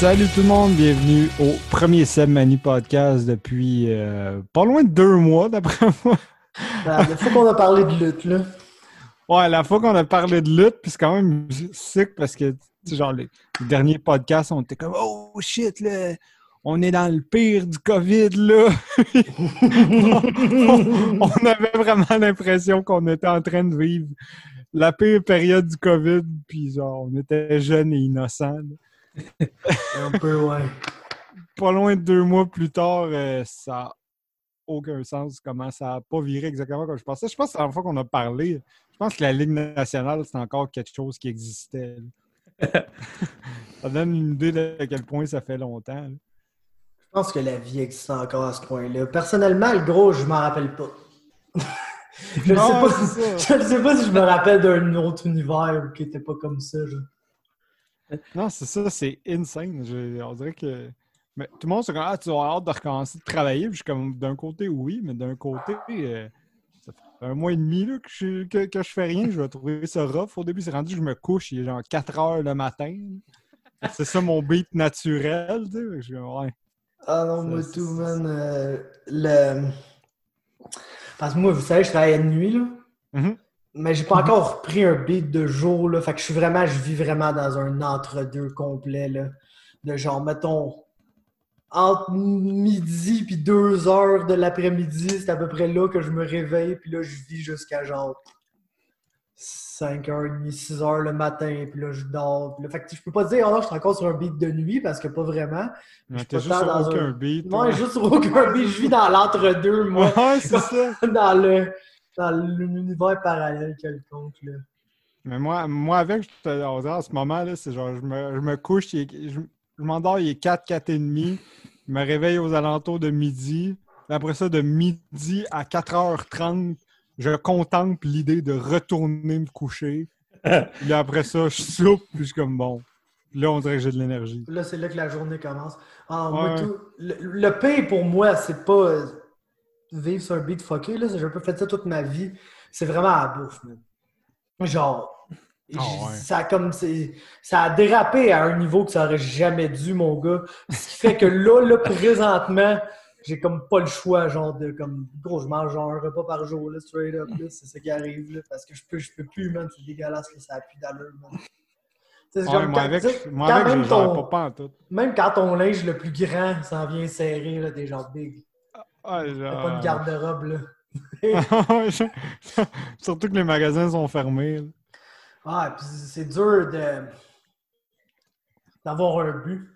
Salut tout le monde, bienvenue au premier Seb Mani podcast depuis euh, pas loin de deux mois d'après moi. La fois qu'on a parlé de lutte, là. Ouais, la fois qu'on a parlé de lutte, puis c'est quand même sick parce que, genre, les, les derniers podcasts, on était comme Oh shit, là, on est dans le pire du COVID, là. on, on avait vraiment l'impression qu'on était en train de vivre la pire période du COVID, puis genre, on était jeunes et innocents. là. Un peu, ouais. pas loin de deux mois plus tard, euh, ça n'a aucun sens comment ça n'a pas viré exactement comme je pensais. Je pense que c'est la dernière fois qu'on a parlé. Je pense que la Ligue nationale, c'est encore quelque chose qui existait. ça donne une idée de à quel point ça fait longtemps. là. Je pense que la vie existe encore à ce point-là. Personnellement, le gros, je m'en rappelle pas. je ne sais, pas si- je ne sais pas si je me rappelle d'un autre univers qui était pas comme ça. Non, c'est ça, c'est insane. Je- on dirait que. Mais tout le monde se dit Ah, tu as hâte de recommencer de travailler. Puis je suis comme d'un côté, oui, mais d'un côté, euh, ça fait un mois et demi là, que, je, que, que je fais rien. Je vais trouver ça rough. Au début, c'est rendu je me couche, il est genre 4 heures le matin. C'est ça mon beat naturel. Tu sais. Ouais. Ah non, moi tout, man. euh, le... Parce que moi, vous savez, je travaille de nuit, là. Mhm. Mais j'ai pas encore repris un beat de jour, là. Fait que je suis vraiment, je vis vraiment dans un entre-deux complet, là. De genre, mettons, entre midi puis deux heures de l'après-midi, c'est à peu près là que je me réveille, puis là, je vis jusqu'à genre 5h30, 6h le matin, puis là, je dors. Puis là, fait que je peux pas dire, oh non, je suis encore sur un beat de nuit, parce que pas vraiment. Mais suis juste sur dans aucun un- beat. Non, ouais. juste sur aucun beat, je vis dans l'entre-deux, moi. Ouais, c'est ça. dans le dans l'univers parallèle quelconque, là. Mais moi, moi avec, je te- on dirait, en ce moment, là, c'est genre, je me, je me couche, est- je, je m'endors, il est 4, 4 et demi. Je me réveille aux alentours de midi. Après ça, de midi à 4h30, je contemple l'idée de retourner me coucher. Puis là, après ça, je soupe, puis je suis comme bon. Là, on dirait que j'ai de l'énergie. Là, c'est là que la journée commence. Ah, moi, Ouais. tout- le, le pire pour moi, c'est pas vivre sur un beat fucké, là. J'ai un peu fait ça toute ma vie. C'est vraiment la bouffe, man. Genre, Ah ouais. ça, a comme, ça a dérapé à un niveau que ça aurait jamais dû, mon gars. Ce qui fait que là, là, présentement, j'ai comme pas le choix, genre, de comme, gros, je mange genre un repas par jour, là, straight up, là. C'est ça qui arrive, là. Parce que je peux, je peux plus, man. C'est dégueulasse, là. Ça a plus d'allure, man. Ouais, comme moi, quand- avec, tu sais, moi quand avec, même ton- pas, pas en tout. même quand ton linge le plus grand s'en vient serré, là, t'es genre big. Ah, genre- pas de garde-robe, là. Surtout que les magasins sont fermés. là. Ah, puis c'est dur de d'avoir un but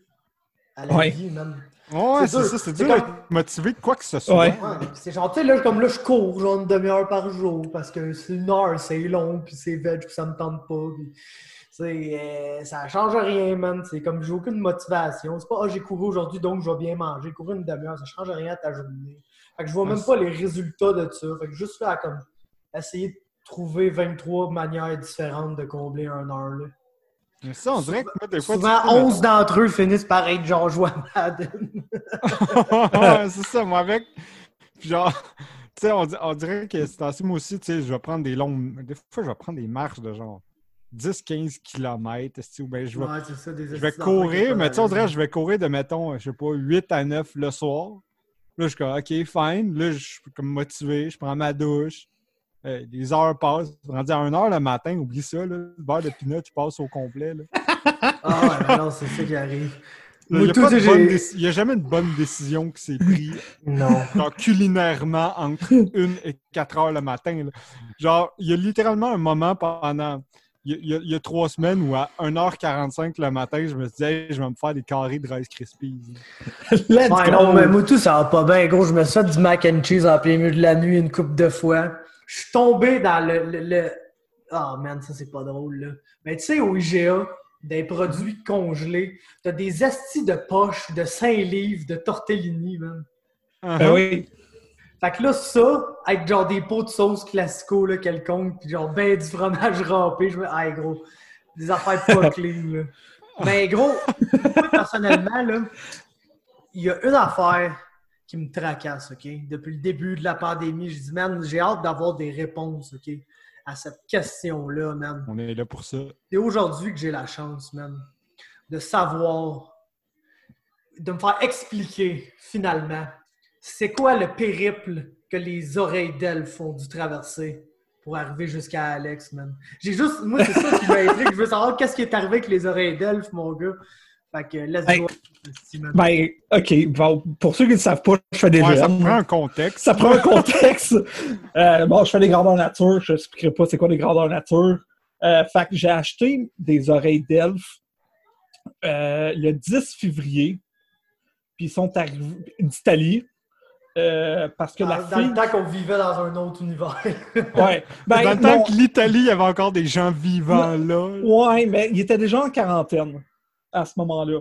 à la Ouais. vie, man. Ouais, C'est ça, c'est dur comme- d'être motivé de quoi que ce soit. Ouais. Ouais, c'est genre, tu sais, là, comme là, je cours, genre une demi-heure par jour, parce que c'est une heure, c'est long, puis c'est veg, puis ça me tente pas, puis euh, ça change rien, man. C'est comme, j'ai aucune motivation. C'est pas, ah, j'ai couru aujourd'hui, donc je vais bien manger. Courir une demi-heure, ça change rien à ta journée. Fait que je vois même pas les résultats de ça. Fait que juste faire comme, essayer de trouver 23 manières différentes de combler un heure, là. Mais ça, on dirait que moi, des fois, Souvent, tu sais, 11 d'entre eux finissent par être genre à Madden. C'est ça, moi avec. Puis genre, tu sais, on dirait que c'est assez, moi aussi, tu sais, je vais prendre des longues. Des fois, je vais prendre des marches de genre 10-15 km, ou ben je vais, Ouais, ça, des je vais courir, mais tu sais, on dirait je vais courir de, mettons, je sais pas, 8 à 9 le soir. Là, je suis comme, OK, fine. Là, je suis comme motivé, je prends ma douche. Euh, les heures passent. Rendu à 1 heure le matin, oublie ça, là. Le beurre de pinot, tu passes au complet. Là. Ah ouais, mais non, c'est ça qui arrive. Il n'y a, jamais une bonne décision qui s'est prise Non. genre culinairement entre 1 et 4 heures le matin. là. Genre, il y a littéralement un moment pendant. Il y a, il y a- trois semaines où à 1h45 le matin, je me suis dit, Hey, je vais me faire des carrés de Rice Krispies. Let's Ouais, go! non, mais moi, tout, ça va pas bien, gros. Je me suis fait du mac and cheese en plein milieu de la nuit une couple de fois. Je suis tombé dans le. le, le- Ah, man, ça, c'est pas drôle, là. Mais tu sais, au IGA, des produits congelés, t'as des astis de poche de 5 livres de tortellini, man. Ben oui. Fait que là, ça, avec genre des pots de sauce classico, là, quelconque, pis genre ben du fromage râpé, je me ah, gros, des affaires pas clean, là. Mais gros, moi, personnellement, là, il y a une affaire qui me tracasse, OK? Depuis le début de la pandémie, je dis, man, j'ai hâte d'avoir des réponses, OK? À cette question-là, man. On est là pour ça. C'est aujourd'hui que j'ai la chance, man, de savoir de me faire expliquer, finalement, c'est quoi le périple que les oreilles d'elfe ont dû traverser pour arriver jusqu'à Alex, man? J'ai juste, moi, c'est ça qui m'a intrigué. Je veux savoir qu'est-ce qui est arrivé avec les oreilles d'elfe, mon gars. Fait que, let's Hey. go. Ben, OK. Bon, pour ceux qui ne savent pas, je fais des Ouais, ça prend un contexte. Ça prend un contexte. Euh, bon, je fais des grandeurs nature. Je n'expliquerai pas c'est quoi des grandeurs nature. Euh, fait que j'ai acheté des oreilles d'elfe euh, le 10 février. Puis ils sont arrivés d'Italie. Euh, parce que Dans, la dans fille. le temps qu'on vivait dans un autre univers. Ouais. Ben, Dans le temps que l'Italie, il y avait encore des gens vivants là. Ouais, mais il était déjà en quarantaine à ce moment-là.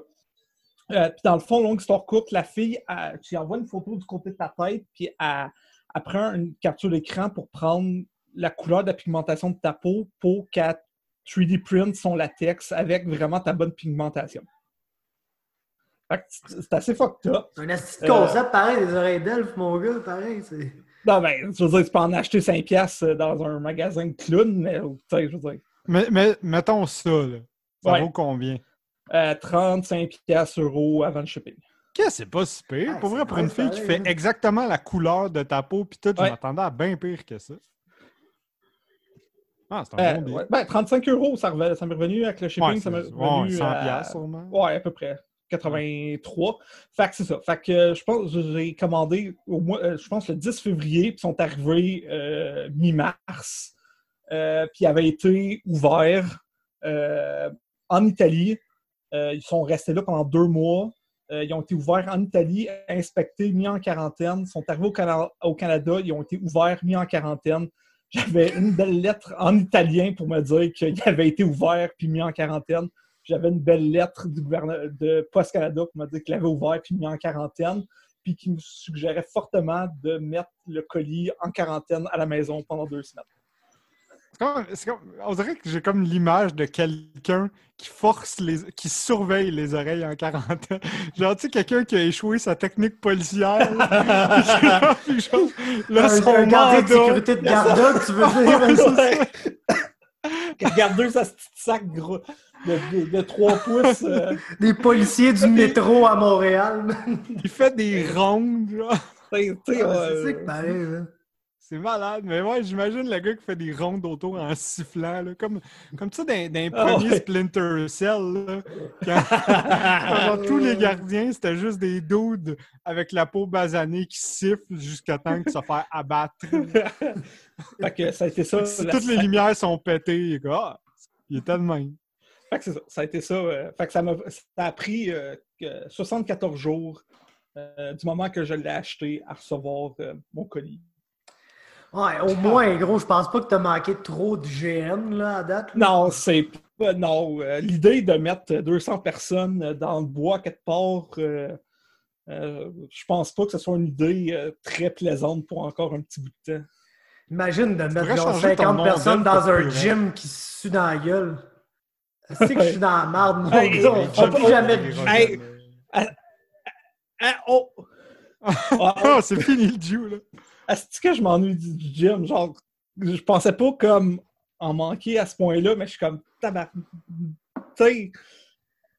Euh, puis dans le fond, longue histoire courte, la fille, elle- tu lui envoies une photo du côté de ta tête, puis elle, elle prend une capture d'écran pour prendre la couleur de la pigmentation de ta peau pour qu'elle 3D print son latex avec vraiment ta bonne pigmentation. C'est assez fucked up. C'est un asti Euh. de concept, pareil, des oreilles d'elfe, mon gars, pareil. C'est... Non, ben, je veux dire, tu peux en acheter 5 piastres dans un magasin de clown, mais tu sais, je veux dire. Mais, mais mettons ça, là. Ça Ouais. vaut combien? euh, 35 piastres euros avant le shipping. Qu'est-ce que c'est pas si pire? Ah, Pour vrai, pour une fille qui fait hein. exactement la couleur de ta peau, puis tout, je Ouais. m'attendais à bien pire que ça. Ah, c'est un Euh, bon ouais, ben, 35 euros, ça, reve- ça m'est revenu avec le shipping. Ouais, ça m'est revenu ouais, 100 à- piastres, sûrement. Ouais, à peu près. 83. Fait que c'est ça. Fait que je pense j'ai commandé au euh, je pense le 10 février, puis sont arrivés euh, mi-mars. Euh, puis avaient été ouverts euh, en Italie. Ils sont restés là pendant deux mois. Ils ont été ouverts en Italie, inspectés, mis en quarantaine. Ils sont arrivés au, au Canada, ils ont été ouverts, mis en quarantaine. J'avais une belle lettre en italien pour me dire qu'ils avaient été ouverts puis mis en quarantaine. J'avais une belle lettre du gouvernement de Post Canada pour me dire qu'ils l'avaient ouvert puis mis en quarantaine, puis qui me suggérait fortement de mettre le colis en quarantaine à la maison pendant deux semaines. C'est comme- comme- on dirait que j'ai comme l'image de quelqu'un qui force les. qui surveille les oreilles en quarantaine. Genre, tu sais, quelqu'un qui a échoué sa technique policière. là, genre, là, un, son un gardien de sécurité de Garda, tu veux dire? Ouais, c'est ça. Petite sac gros de, de, de 3 pouces. euh, Des policiers du métro à Montréal. Il fait des rondes, genre. tu sais, tu sais, Ah, euh, c'est ça que malade, mais ouais, j'imagine le gars qui fait des rondes autour en sifflant, là, comme, comme ça les Ah premiers ouais. Splinter Cell. Là, quand- quand genre, tous les gardiens, c'était juste des dudes avec la peau basanée qui sifflent jusqu'à temps qu'ils se fassent abattre. fait que ça a été ça. si toutes les lumières sont pétées, il est comme, Fait que c'est ça. Ça a été ça. euh, fait que ça, a pris euh, que 74 jours euh, du moment que je l'ai acheté à recevoir euh, mon colis. Ouais, au moins, gros, je pense pas que t'as manqué trop de GM, là, à date. là. Non, c'est pas. Non. euh, l'idée de mettre 200 personnes dans le bois quelque part, euh, euh, je pense pas que ce soit une idée euh, très plaisante pour encore un petit bout de temps. Imagine de mettre genre changer ton 50 nom personnes dans un gym qui se suent dans la gueule. C'est que je suis dans la marde, mon Hey, gars. On jamais. Hey, rockets, Ah, oh! Ah, c'est fini le Jew, là. Est-ce que je m'ennuie du, du gym? Genre, je pensais pas comme en manquer à ce point-là, mais je suis comme tabac. Tu sais,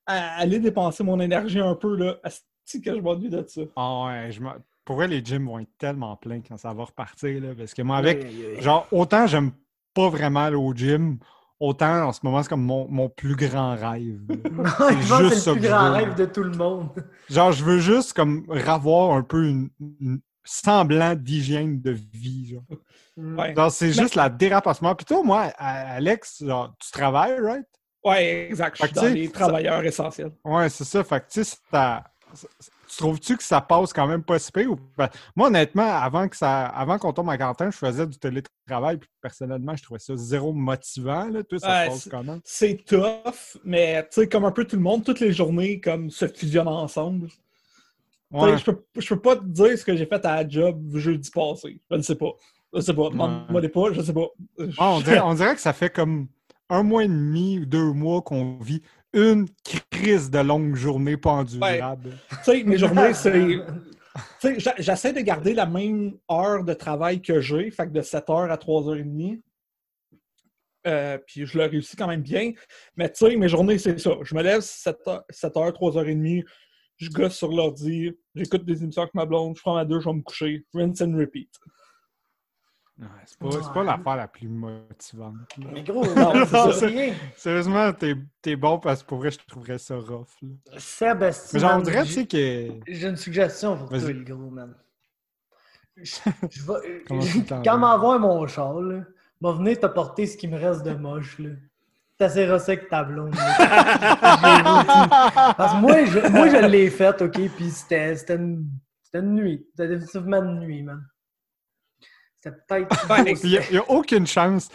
à- aller dépenser mon énergie un peu, là. Est-ce que je m'ennuie de ça? Ah ouais, je m'en- pour vrai, les gyms vont être tellement pleins quand ça va repartir, là, parce que moi, avec. Genre, autant j'aime pas vraiment aller au gym, autant en ce moment, c'est comme mon, mon plus grand rêve. juste c'est ça le plus grand veux. rêve de tout le monde. Genre, je veux juste comme avoir un peu une, une semblant d'hygiène de vie. Genre, Ouais. Genre, c'est juste la dérapassement. Puis toi, moi, Alex, genre, tu travailles, right? Ouais, exact. Je suis dans les ça- travailleurs essentiels. Ouais, c'est ça. Fait que, tu sais, tu trouves-tu que ça passe quand même pas si pire? Ou... moi, honnêtement, avant que ça, avant qu'on tombe en quarantaine, je faisais du télétravail. Puis personnellement, je trouvais ça zéro motivant. Là. Toi, ça Ouais, passe c'est- comment? C'est tough, mais tu sais, comme un peu tout le monde, toutes les journées comme se fusionnent ensemble. Ouais. Je, peux, je peux pas te dire ce que j'ai fait à la job jeudi passé. Je ne sais pas. Je sais pas. Demande-moi des pas, je sais pas. On, dirait, on dirait que ça fait comme un mois et demi ou deux mois qu'on vit une crise de longue journée pas endurable. Tu sais, mes journées, c'est. Tu sais, j'a- j'essaie de garder la même heure de travail que j'ai, fait que de 7h à 3h30. Euh, puis je le réussis quand même bien. Mais tu sais, mes journées, c'est ça. Je me lève 7h, 7h 3h30, je gosse sur l'ordi, j'écoute des émissions avec ma blonde, je prends ma douche, je vais me coucher. Rinse and repeat. Ouais, c'est pas, c'est pas Ouais. l'affaire la plus motivante. là. Mais gros, Non, non. Sérieusement, t'es, t'es bon parce que pour vrai, je trouverais ça rough. là. Mais tu j'ai- sais, que. J'ai une suggestion pour toi, le gros, man. Je, je vais- Comment tu t'en quand m'envoie mon char, là, m'a venir t'apporter ce qui me reste de moche, là. T'as assez rossé avec ta blonde. Parce que moi, je, moi, je l'ai fait, OK, puis c'était, c'était, une, c'était une nuit. C'était définitivement une nuit, man. C'était peut-être... Ben, Il n'y a, y a aucune chance.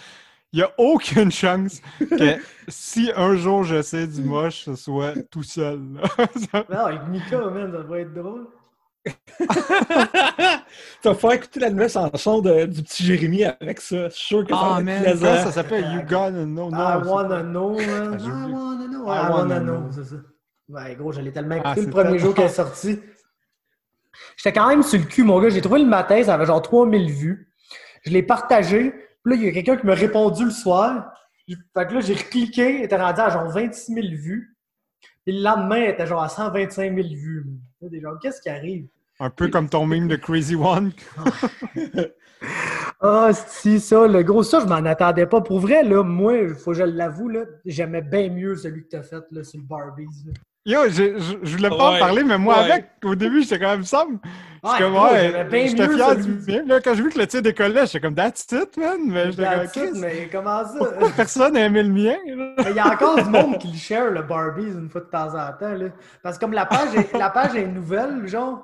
Il n'y a aucune chance que si un jour j'essaie du moche, ce soit tout seul. Non, avec Mika, man, ça va être drôle. tu vas faire écouter la nouvelle chanson de- du petit Jérémy avec ça. Je suis sûr que ça Ah, va man, plaisant. ça s'appelle? You Gotta Know? Non, I c'est wanna know, man. Ah, I wanna know. I wanna know. know, c'est ça. Ouais, gros, je l'ai tellement écouté Ah, le c'est premier tellement- jour qu'elle est sortie. J'étais quand même sur le cul, mon gars. J'ai trouvé le matin, ça avait genre 3000 vues. Je l'ai partagé. Puis là, il y a quelqu'un qui m'a répondu le soir. Fait que là, j'ai recliqué, il était rendu à genre 26 000 vues. Puis le lendemain, il était genre à 125 000 vues. Là, des gens, qu'est-ce qui arrive? Un peu comme ton meme de Crazy One. Ah, si, ça, le gros, ça, je m'en attendais pas. Pour vrai, là, moi, faut que je l'avoue, là, j'aimais bien mieux celui que t'as fait, là, sur le Barbies. là. Yo, je, je, je voulais pas en parler, mais moi, ouais. avec, au début, j'étais quand même somme. Ouais, J'étais comme, gros, ouais, j'aimais bien j'étais mieux fier du. Là, quand j'ai vu que le tir décollait, j'étais comme, that's it, man. Mais j'étais comme, That's it, Chris, mais comment ça? pourquoi personne n'a aimé le mien? Il y a encore du monde qui le share, le Barbies, une fois de temps en temps. Là. Parce que comme la page est, la page est nouvelle, genre,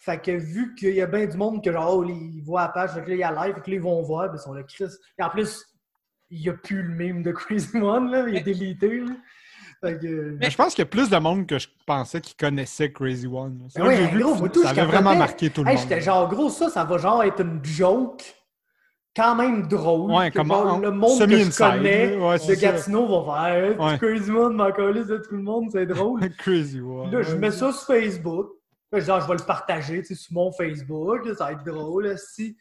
fait que vu qu'il y a bien du monde que genre, oh, ils voient la page, fait que là, il y a live, fait que là, ils vont voir, ben, ils sont là, Chris. Et en plus, il n'y a plus le meme de Crazy One, là, il est délité. Là. Que... Mais je pense qu'il y a plus de monde que je pensais qui connaissait Crazy One. vu gros, moi, tout, ça avait vraiment marqué tout le Hey, monde. j'étais genre, gros, ça, ça va genre être une joke quand même drôle. Ouais, que comme genre, en- le monde que je connais. Ouais, de ça. Gatineau va faire Ouais. Crazy One, m'en coller de tout le monde, c'est drôle. Crazy One. Là, je mets ça sur Facebook. Genre, je vais le partager sur mon Facebook. ça va être drôle. si.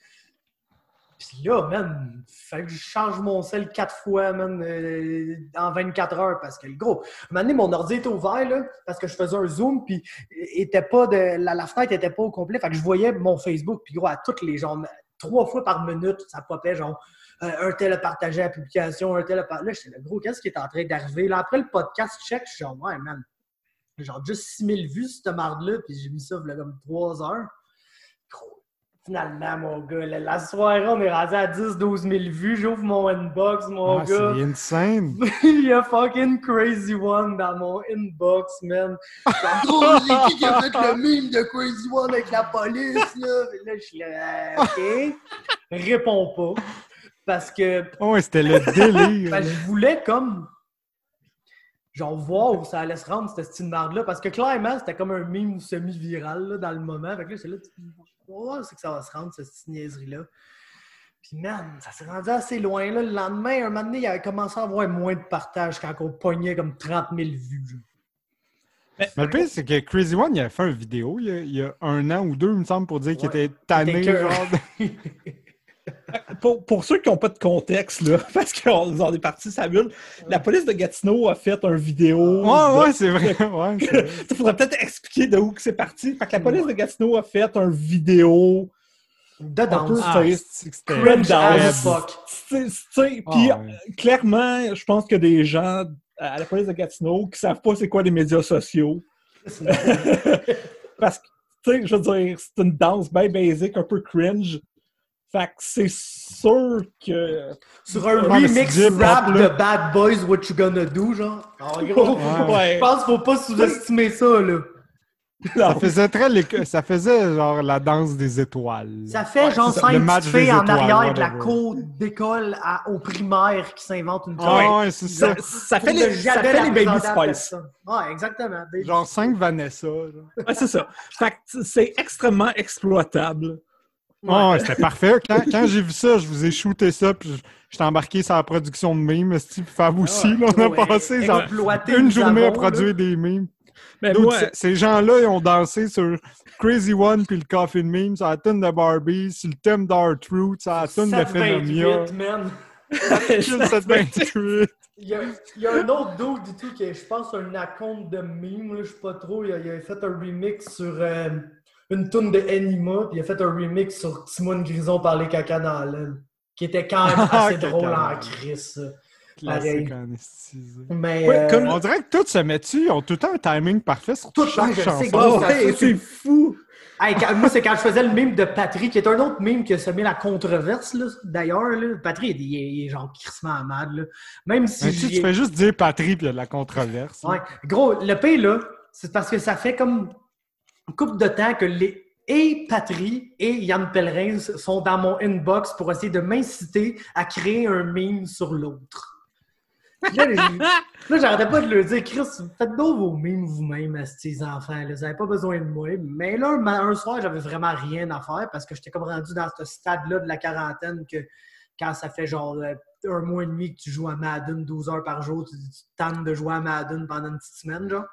Puis là, man, fait que je change mon sel quatre fois, man, euh, en 24 heures. Parce que le gros, un mon ordi était ouvert, là, parce que je faisais un zoom, puis était pas de, la, la fenêtre était pas au complet. Fait que je voyais mon Facebook, puis gros, à toutes les gens, trois fois par minute, ça popait, genre, euh, un tel a partagé la publication, un tel a partagé. Là, j'étais là, gros, qu'est-ce qui est en train d'arriver? Là, après le podcast, check, je suis genre, ouais, man, genre juste 6000 vues cette marde-là, puis j'ai mis ça a comme 3 heures. Finalement, mon gars, la, la soirée, on est rendu à 10-12 000 vues. J'ouvre mon inbox, mon Ah, gars. c'est insane. Il y a fucking Crazy One dans mon inbox, man. Genre, gros, c'est qui qui a fait le meme de Crazy One avec la police, là? Là, je suis là, OK. Réponds pas. Parce que Oh, ouais, c'était le délire. ben, je voulais comme genre voir où ça allait se rendre cette style marde-là. Parce que clairement, c'était comme un meme semi-viral là, dans le moment. Fait que là, c'est là, tu oh, c'est que ça va se rendre, cette petite niaiserie-là. Puis man, ça s'est rendu assez loin. Là. Le lendemain, un moment donné, il avait commencé à avoir moins de partage quand on pognait comme 30 000 vues. Mais le pire, c'est que Crazy One, il a fait une vidéo il y a, il y a un an ou deux, il me semble, pour dire qu'il Ouais. était tanné. Était que- genre, de- Pour, pour ceux qui n'ont pas de contexte, là, parce qu'on en est parti sa bulle, la police de Gatineau a fait une vidéo. Ouais, de- ouais, c'est vrai. Ouais, vrai. Il faudrait peut-être expliquer de où que c'est parti. Fait que la police de Gatineau a fait une vidéo. De Un peu danse. Ah. Tu tu Ah, Puis ouais. euh, clairement, je pense que des gens à la police de Gatineau qui savent pas c'est quoi les médias sociaux. Parce que, tu sais, je veux dire, c'est une danse bien basique, un peu cringe. Fait que c'est sûr que. Sur un remix rap là. de Bad Boys, What You Gonna Do, genre. En gros, Ouais. je pense qu'il faut pas sous-estimer ça, là. Ça faisait très l'éco- ça faisait genre la danse des étoiles. Ça fait genre cinq petites filles en arrière de la cour d'école à- au primaire qui s'inventent une Ah joke. ouais, c'est ça. Ça, fait les, ça fait les Baby Spice. Ouais, exactement. Baby Genre 5 Vanessa. genre. Ouais, c'est ça. Fait que c'est extrêmement exploitable. Ouais, ouais, c'était parfait. Quand, quand j'ai vu ça, je vous ai shooté ça, puis je- j'étais embarqué sur la production de memes, esti, puis Fab aussi. là, on a Ouais, passé genre une journée à produire là. des memes. Mais Dude, moi, c- Ces gens-là, ils ont dansé sur Crazy One puis le Coffin Meme, sur la tune de Barbie, sur le thème d'Art Truth, sur la tune de 728, Phenomia. man. Kill cette 28. Il y, a, il y a un autre dude du tout qui est, je pense, un account de meme, je sais pas trop. Il a, il a fait un remix sur euh, une tune de Anima, puis il a fait un remix sur Simone Grison parler caca dans l'aile, qui était quand même assez Caca drôle en crise. Pareil. Mais Ouais, euh, comme- On dirait que tous se mettent dessus, ils ont tout le temps un timing parfait sur Tout, chaque chanson. Oh, c'est fou! hey, quand- moi, c'est quand je faisais le meme de Patrick, qui est un autre meme qui a semé la controverse, là, d'ailleurs. là. Patrick, il est, il est genre crissement mad. Là. Même si Mais tu fais juste dire patrie puis il y a de la controverse. Ouais. Gros, le pire, là, c'est parce que ça fait comme une couple de temps que les et Patry et Yann Pellerin sont dans mon inbox pour essayer de m'inciter à créer un meme sur l'autre. Là, j'arrêtais pas de leur dire, Chris, faites donc vos memes vous-même, à ces enfants. Là. Vous n'avez pas besoin de moi. Mais là, un, soir, j'avais vraiment rien à faire parce que j'étais comme rendu dans ce stade-là de la quarantaine que quand ça fait genre euh, un mois et demi que tu joues à Madden 12 heures par jour, tu, tu te tannes de jouer à Madden pendant une petite semaine, genre.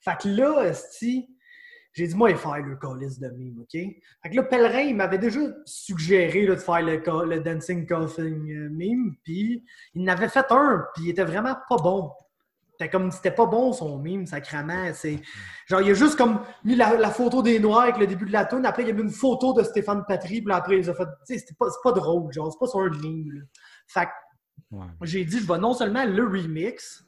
Fait que là, esti, j'ai dit, moi, il faire le calice de meme, OK? Fait que là, Pèlerin, il m'avait déjà suggéré là, de faire le, Dancing Coughing euh, meme, puis il en avait fait un, puis il était vraiment pas bon. C'était comme, c'était pas bon son meme, sacrément. C'est, genre, il a juste comme mis la, la photo des Noirs avec le début de la tune, après il a mis une photo de Stéphane Patry, puis après il a fait, tu sais, pas, c'est pas drôle, genre, c'est pas sur un meme, là. Fait que Ouais. j'ai dit, je vais non seulement le remix,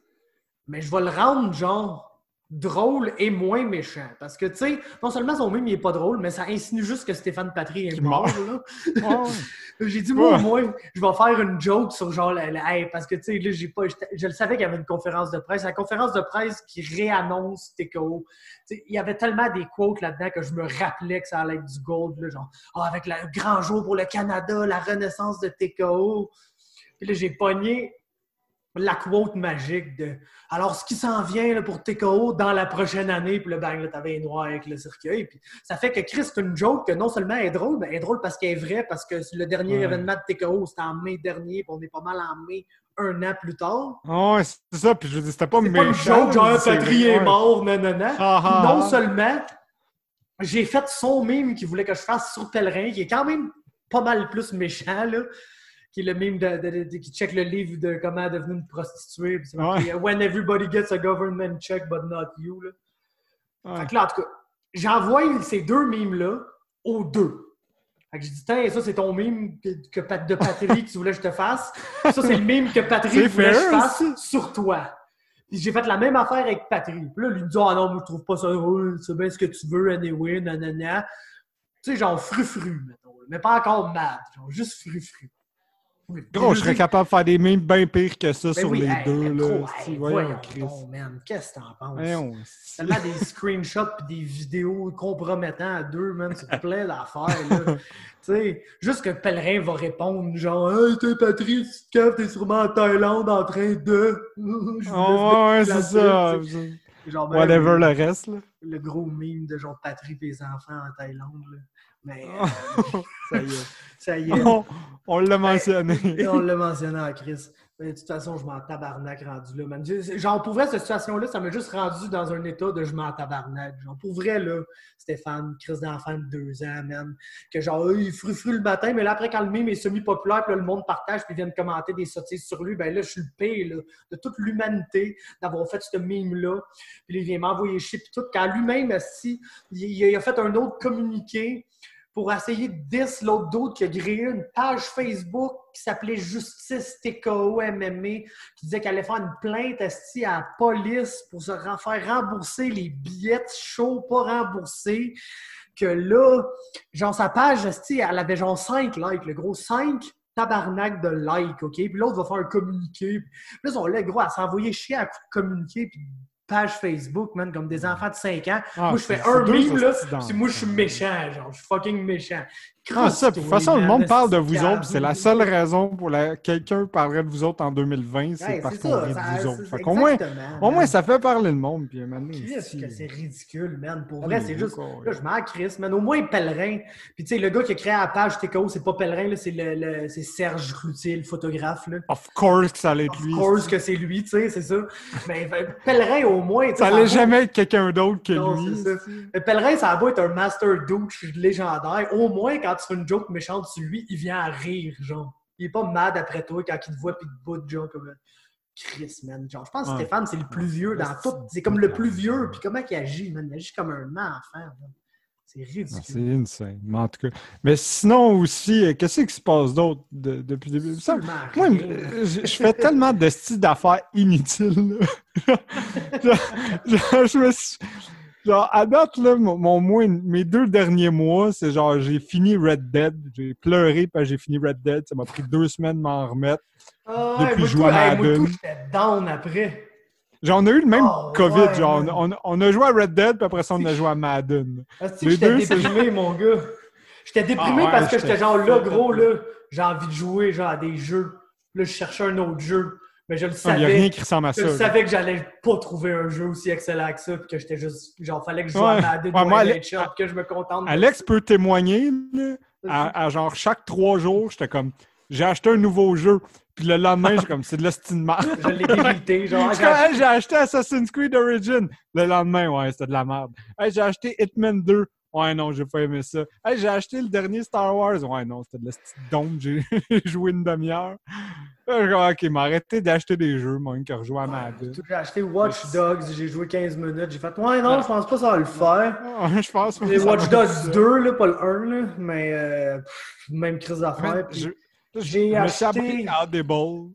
mais je vais le rendre, genre, drôle et moins méchant. Parce que, tu sais, non seulement son meme, il est pas drôle, mais ça insinue juste que Stéphane Patry est mort, ouais. J'ai dit, moi, Ouais. moins, je vais faire une joke sur genre, hey, parce que, tu sais, là, j'ai pas, je le savais qu'il y avait une conférence de presse. La conférence de presse qui réannonce TKO. Il y avait tellement des quotes là-dedans que je me rappelais que ça allait être du gold, là, genre, Ah, avec le grand jour pour le Canada, la renaissance de TKO. Puis là, j'ai pogné la quote magique de alors ce qui s'en vient là, pour TKO dans la prochaine année puis le bang là t'avais un noir avec le cercueil puis ça fait que Chris c'est une joke que non seulement elle est drôle mais elle est drôle parce qu'elle est vraie parce que le dernier Ouais. événement de TKO c'était en mai dernier puis on est pas mal en mai un an plus tard Ouais, c'est ça, puis je dire, c'était pas c'est pas une joke genre Patry est mort non non non Ah, ah, non ah. seulement j'ai fait son mime qu'il voulait que je fasse sur Pèlerin, qui est quand même pas mal plus méchant, là, qui est le mime de, de- de- qui check le livre de comment devenir une prostituée. puis marqué, When everybody gets a government check, but not you. Là. Ouais. Fait que là, en tout cas, j'envoie ces deux mimes-là aux deux. Fait que j'ai dit, tiens, ça, c'est ton mime que, de Patrick que tu voulais que je te fasse. Ça, c'est le mime que Patrick voulait que je fasse sur toi. Puis j'ai fait la même affaire avec Patrick. Puis là, lui, dit, ah non, moi, je trouve pas ça drôle. C'est bien ce que tu veux, anyway, nanana. Tu sais, genre fru-fru, mettons. Mais pas encore mad. Genre juste fru-fru. Gros, je serais capable de faire des memes bien pires que ça Ben sur oui, les hey, deux. Là. gros, hey, voyons, man. Qu'est-ce que t'en penses? Voyons, si. Tellement des screenshots et des vidéos compromettants à deux, man. C'est plein d'affaires, sais, juste que Pèlerin va répondre, genre, Hey, t'es Patrice, t'es sûrement en Thaïlande en train de. Oh, ouais, c'est ça. Genre, ben, Whatever le, le reste, là. le gros meme de genre Patrick et les enfants en Thaïlande, là. Mais euh, Ça y est. ça y est. On, on l'a mentionné. On l'a mentionné en Chris. Mais de toute façon, je m'en tabarnak rendu là, man. Genre, pour vrai, cette situation-là, ça m'a juste rendu dans un état de je m'en tabarnak. Genre, pour vrai, là, Stéphane, Chris d'enfant de deux ans, man, que genre, eux, il frufru le matin, mais là, après, quand le meme est semi-populaire, puis là, le monde partage, puis viennent commenter des sottises sur lui, ben là, je suis le pire, là, de toute l'humanité d'avoir fait ce meme-là. Puis il vient m'envoyer chier, puis tout. Quand lui-même, si, il, il a fait un autre communiqué pour essayer de diss l'autre d'autre qui a créé une page Facebook qui s'appelait Justice TKO MMA, qui disait qu'elle allait faire une plainte à la police pour se faire rembourser les billets show pas remboursés. Que là, genre sa page, elle avait genre 5 likes, le gros 5 tabarnak de likes, OK? Puis l'autre va faire un communiqué. Puis là, ils là, gros, à s'envoyer chier à coup de communiqué, puis page Facebook, man, comme des enfants de 5 ans. Ah, moi, je fais un meme, là, puis moi, je suis méchant, genre, je suis fucking méchant. Ah, ça, de toute façon, le monde parle de vous autres, c'est la seule raison pour laquelle quelqu'un parlerait de vous autres en 2020, c'est Ouais, parce qu'on rit de vous autres. Fait qu'au moins, au moins, man. ça fait parler le monde, puis c'est ridicule, man. Pour Ah, vrai, c'est juste. Là, je m'en crisse, man. Au moins, Pèlerin. Puis, tu sais, le gars qui a créé la page TKO, c'est pas Pèlerin, c'est le, le- Serge Cloutier, le photographe, là. Of course que ça allait être Of lui. course que c'est lui, tu sais, c'est ça. Mais ben, Pèlerin, au moins, Ça allait jamais être quelqu'un d'autre que lui. Pèlerin, ça a beau être un master douche légendaire. Au moins, quand tu fais une joke méchante sur lui, il vient à rire, genre. il est pas mad après toi quand il te voit puis te bout, genre, comme Chris, man. Genre, je pense que Ouais. Stéphane, c'est le plus vieux dans tout. C'est comme le plus vieux, puis comment il agit, man? Il agit comme un enfant. C'est Ah, ridicule. C'est insane. Mais en tout cas. Mais sinon aussi, euh, qu'est-ce qui se passe d'autre de- depuis le début? Ça, Moi, euh, je je fais tellement de styles d'affaires inutiles. là. je me suis- genre, à date, là, mon, mois- mes deux derniers mois, c'est genre, j'ai fini Red Dead. J'ai pleuré parce que j'ai fini Red Dead. Ça m'a pris deux semaines de m'en remettre. Ah, depuis jouer à Madden. j'étais down après. Genre, on a eu le même Oh, COVID. ouais, genre, on, on- on a joué à Red Dead, puis après ça, on a joué à Madden. Les J'étais déprimé, mon gars. J'étais déprimé Ah ouais, parce que j'étais genre là, gros, là, j'ai envie de jouer genre à des jeux. Là, je cherchais un autre jeu. Mais je le Il n'y a rien savais. qui ressemble à Je ça. là. savais que j'allais pas trouver un jeu aussi excellent que ça, puis que j'étais juste. Genre, fallait que je joue Ouais. à Madden Ouais, ou moi, à Ale- NHL, puis que je me contente. Alex peut témoigner, là, à, à genre chaque trois jours, j'étais comme, j'ai acheté un nouveau jeu. Puis le lendemain, j'ai comme, c'est de la Steam merde. Je l'ai débité. Genre, Je suis comme, Hey, j'ai acheté Assassin's Creed Origin. Le lendemain, ouais, c'était de la merde. Hey, j'ai acheté Hitman 2. Ouais, non, j'ai pas aimé ça. Hey, j'ai acheté le dernier Star Wars. Ouais, non, c'était de la petite dompe. J'ai joué une demi-heure. Comme, ok, mais arrêtez d'acheter des jeux, moi, que rejouer à Madden. J'ai acheté Watch Dogs, j'ai joué 15 minutes. J'ai fait, ouais, non, je pense pas que ça va le faire. Ouais, je pense que Les Watch Dogs être ça. 2, là, pas le 1, là, mais euh, pff, même crise d'affaires. Ouais, j'ai acheté- à Audible.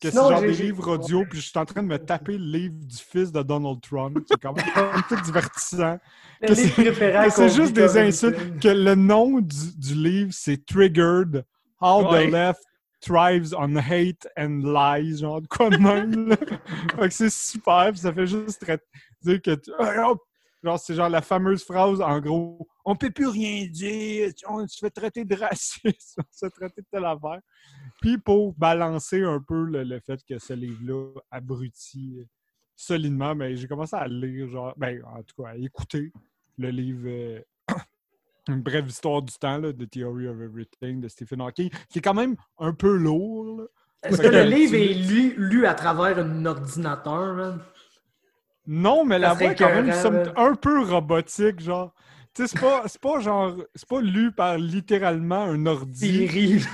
Que c'est genre des livres audio, puis je suis en train de me taper le livre du fils de Donald Trump. C'est quand même un peu divertissant. Le que livre c'est- juste des insultes. Que le nom du, du livre, c'est Triggered How Ouais. the Left Thrives on Hate and Lies. Genre de quoi de même. là. Fait que c'est super, puis ça fait juste dire que. tu- Ah! Genre, c'est genre la fameuse phrase, en gros, on peut plus rien dire, tu- on se fait traiter de raciste, on se fait traiter de telle affaire. Puis pour balancer un peu le, le fait que ce livre-là abrutit solidement, ben, j'ai commencé à lire, genre, ben, en tout cas, à écouter le livre euh, Une brève histoire du temps, là, The Theory of Everything de Stephen Hawking, qui est quand même un peu lourd. Est-ce que le livre tu- est lu, lu à travers un ordinateur, man? Non, mais la voix est quand même un peu robotique, genre. C'est pas, pas genre. C'est pas lu par littéralement un ordi.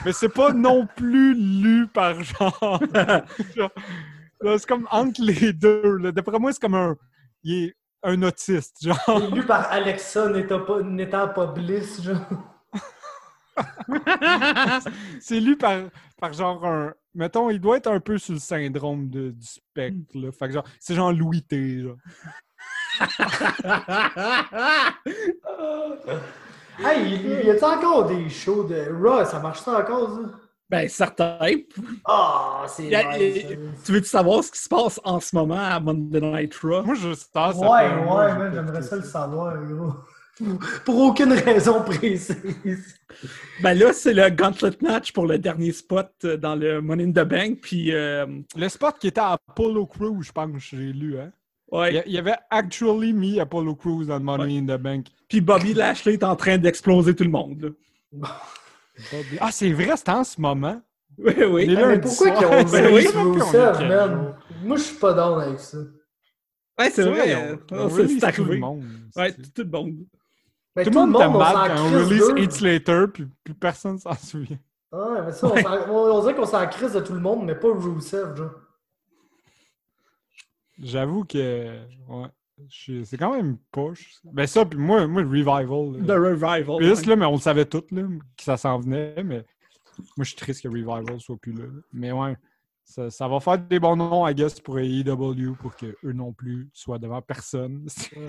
Mais c'est pas non plus lu par genre. c'est comme entre les deux. D'après moi, c'est comme un. Il est un autiste, genre. C'est lu par Alexa n'étant pas, n'étant pas bliss, genre. C'est lu par, par genre un. Mettons, il doit être un peu sur le syndrome de- du spectre, là. Fait que genre, c'est genre Louis T, genre. Hey, il y a-t-il encore des shows de Raw? Ça marche ça encore, ça? Ben, certain. Ah, c'est y a- nice, il- ça. Tu veux-tu savoir ce qui se passe en ce moment à Monday Night Raw? Moi, je ça, ça Ouais, ouais, j'aimerais ça le savoir, gros. Pour aucune raison précise. Ben là, c'est le gauntlet match pour le dernier spot euh, dans le Money in the Bank. Puis, euh, Le spot qui était à Apollo Crew, je pense, j'ai lu, hein. Ouais. Il y avait actually mis Apollo Crews dans Money in the Bank. Puis Bobby Lashley est en train d'exploser tout le monde. là. Ah, c'est vrai, c'est en ce moment. Oui, oui. Ah, mais lundis pourquoi soirs, qu'ils ont c'est Ben Rusev, man? Moi, je suis pas down avec ça. Ouais, c'est vrai. ils euh, c'est tout le monde. Ouais, C'est- tout le monde. Ben, Tout le monde s'en quand on release. It's Later, puis plus personne s'en souvient. Ouais, mais ça, on dirait qu'on s'en crise de tout le monde, mais pas Rusev, genre. J'avoue que. Ouais. C'est quand même push. Ben ça, puis moi, moi, le Revival. The là. Revival. Plus, ouais. là, mais on le savait tous, là, que ça s'en venait, mais moi, je suis triste que Revival soit plus là. Mais ouais, ça, ça va faire des bons noms, I guess, pour AEW, pour qu'eux non plus soient devant personne.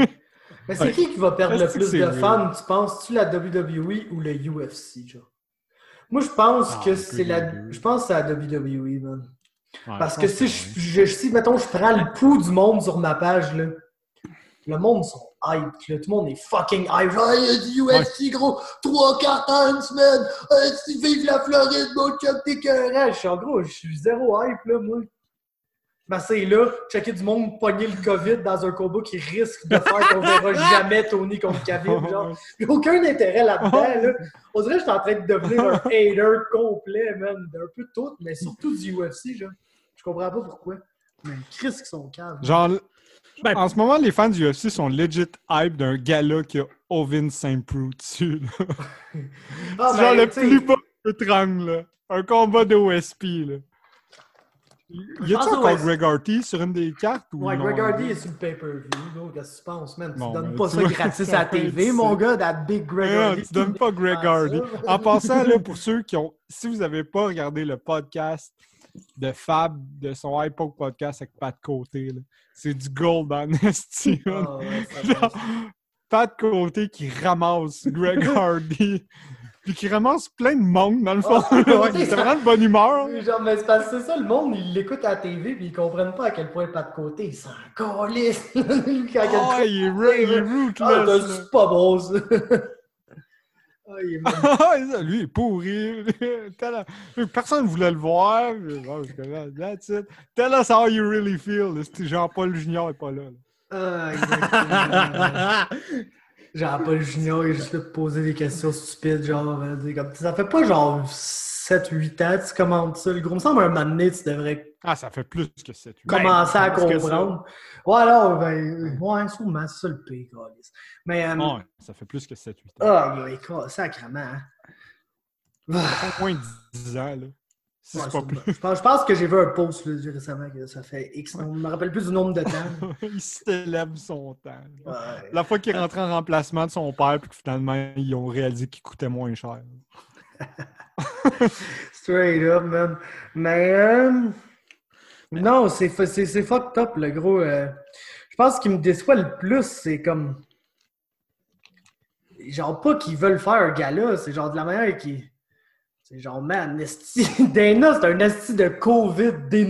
Mais c'est Ouais. qui qui va perdre le que plus de vrai? fans, tu penses-tu, la WWE ou le UFC, genre? Moi, je pense Ah, que c'est la... Je pense que c'est la WWE, man. Ouais, Parce que si, je, je- si, mettons, je prends le pouls du monde sur ma page, là, le monde sont hype, là. Tout le monde est fucking hype. Genre, Hey, il y a du UFC, gros, trois cartes en une semaine. Hey, si vive la Floride, mon chum, t'es. Je suis en gros, je suis zéro hype, là, moi. Ben, c'est là, checker du monde pogner le COVID dans un combat qui risque de faire qu'on verra jamais Tony contre Khabib, genre. J'ai aucun intérêt là-dedans, là. On dirait que je suis en train de devenir un hater complet, man, d'un peu tout, mais surtout du UFC, genre. Je comprends pas pourquoi. Mais Chris qui sont calmes. Genre, Ben, en ce moment, les fans du UFC sont legit hype d'un gala qui a Ovin Saint-Preux dessus. là. Ah, C'est genre ben, le plus bas de là. un combat de OSP, là. Y a-tu encore. Greg Hardy sur une des cartes? Ou Ouais, non? Greg Hardy est sur le pay-per-view. Qu'est-ce que tu penses, man? Tu Bon, donnes ben, pas tu ça vois, gratis à la TV, mon gars, that big Greg Non, Hardy. tu donnes pas Greg Hardy. En passant, là, pour ceux qui ont. Si vous n'avez pas regardé le podcast de Fab, de son iPod podcast avec Pat Côté, c'est du gold en esti. man. Ah. Pat Côté qui ramasse Greg Hardy. Puis qui ramasse plein de monde, dans le fond. Ah, là. ouais, Il est ça- vraiment de bonne humeur. là. Genre, mais c'est parce que c'est ça, le monde, il l'écoute à la TV puis ils comprennent pas à quel point pas de côté. Ils s'en à quel Ah, il est, il est Ah, là. c'est pas bon, ça. ah, il est Ah, lui, il est pourri. Personne ne voulait le voir. Bon, That's it. Tell us how you really feel. là. Jean-Paul Junior n'est pas là. là. Ah, exactement. Jean-Paul Junior, il est juste là pour poser des questions stupides, genre, euh, comme- ça fait pas genre 7-8 ans que tu commandes ça. Le gros, il me semble un moment donné, tu devrais Ah, ça fait plus que 7 commencer à que ça. comprendre. Ouais, alors, ben, ouais, sûrement, c'est ça le pire. Mais, euh, Ouais, ça fait plus que 7-8 ans. ah, est sacrément. hein. Ça fait moins 10 ans. Là. Si Ouais, c'est pas sûrement. plus. je, pense, je pense que j'ai vu un post là, récemment que ça fait X. On ne me rappelle plus du nombre de temps. il célèbre son temps. Ouais. La fois qu'il est rentré en remplacement de son père, puis que finalement, ils ont réalisé qu'il coûtait moins cher. Straight up, man. Mais euh, non, c'est fu- c'est c'est fucked up, le gros. euh. je pense ce qui me déçoit le plus, c'est comme. Genre, pas qu'ils veulent faire un gala, c'est genre de la manière qui. C'est genre, man, esti. Dana, c'est un esti de COVID denier,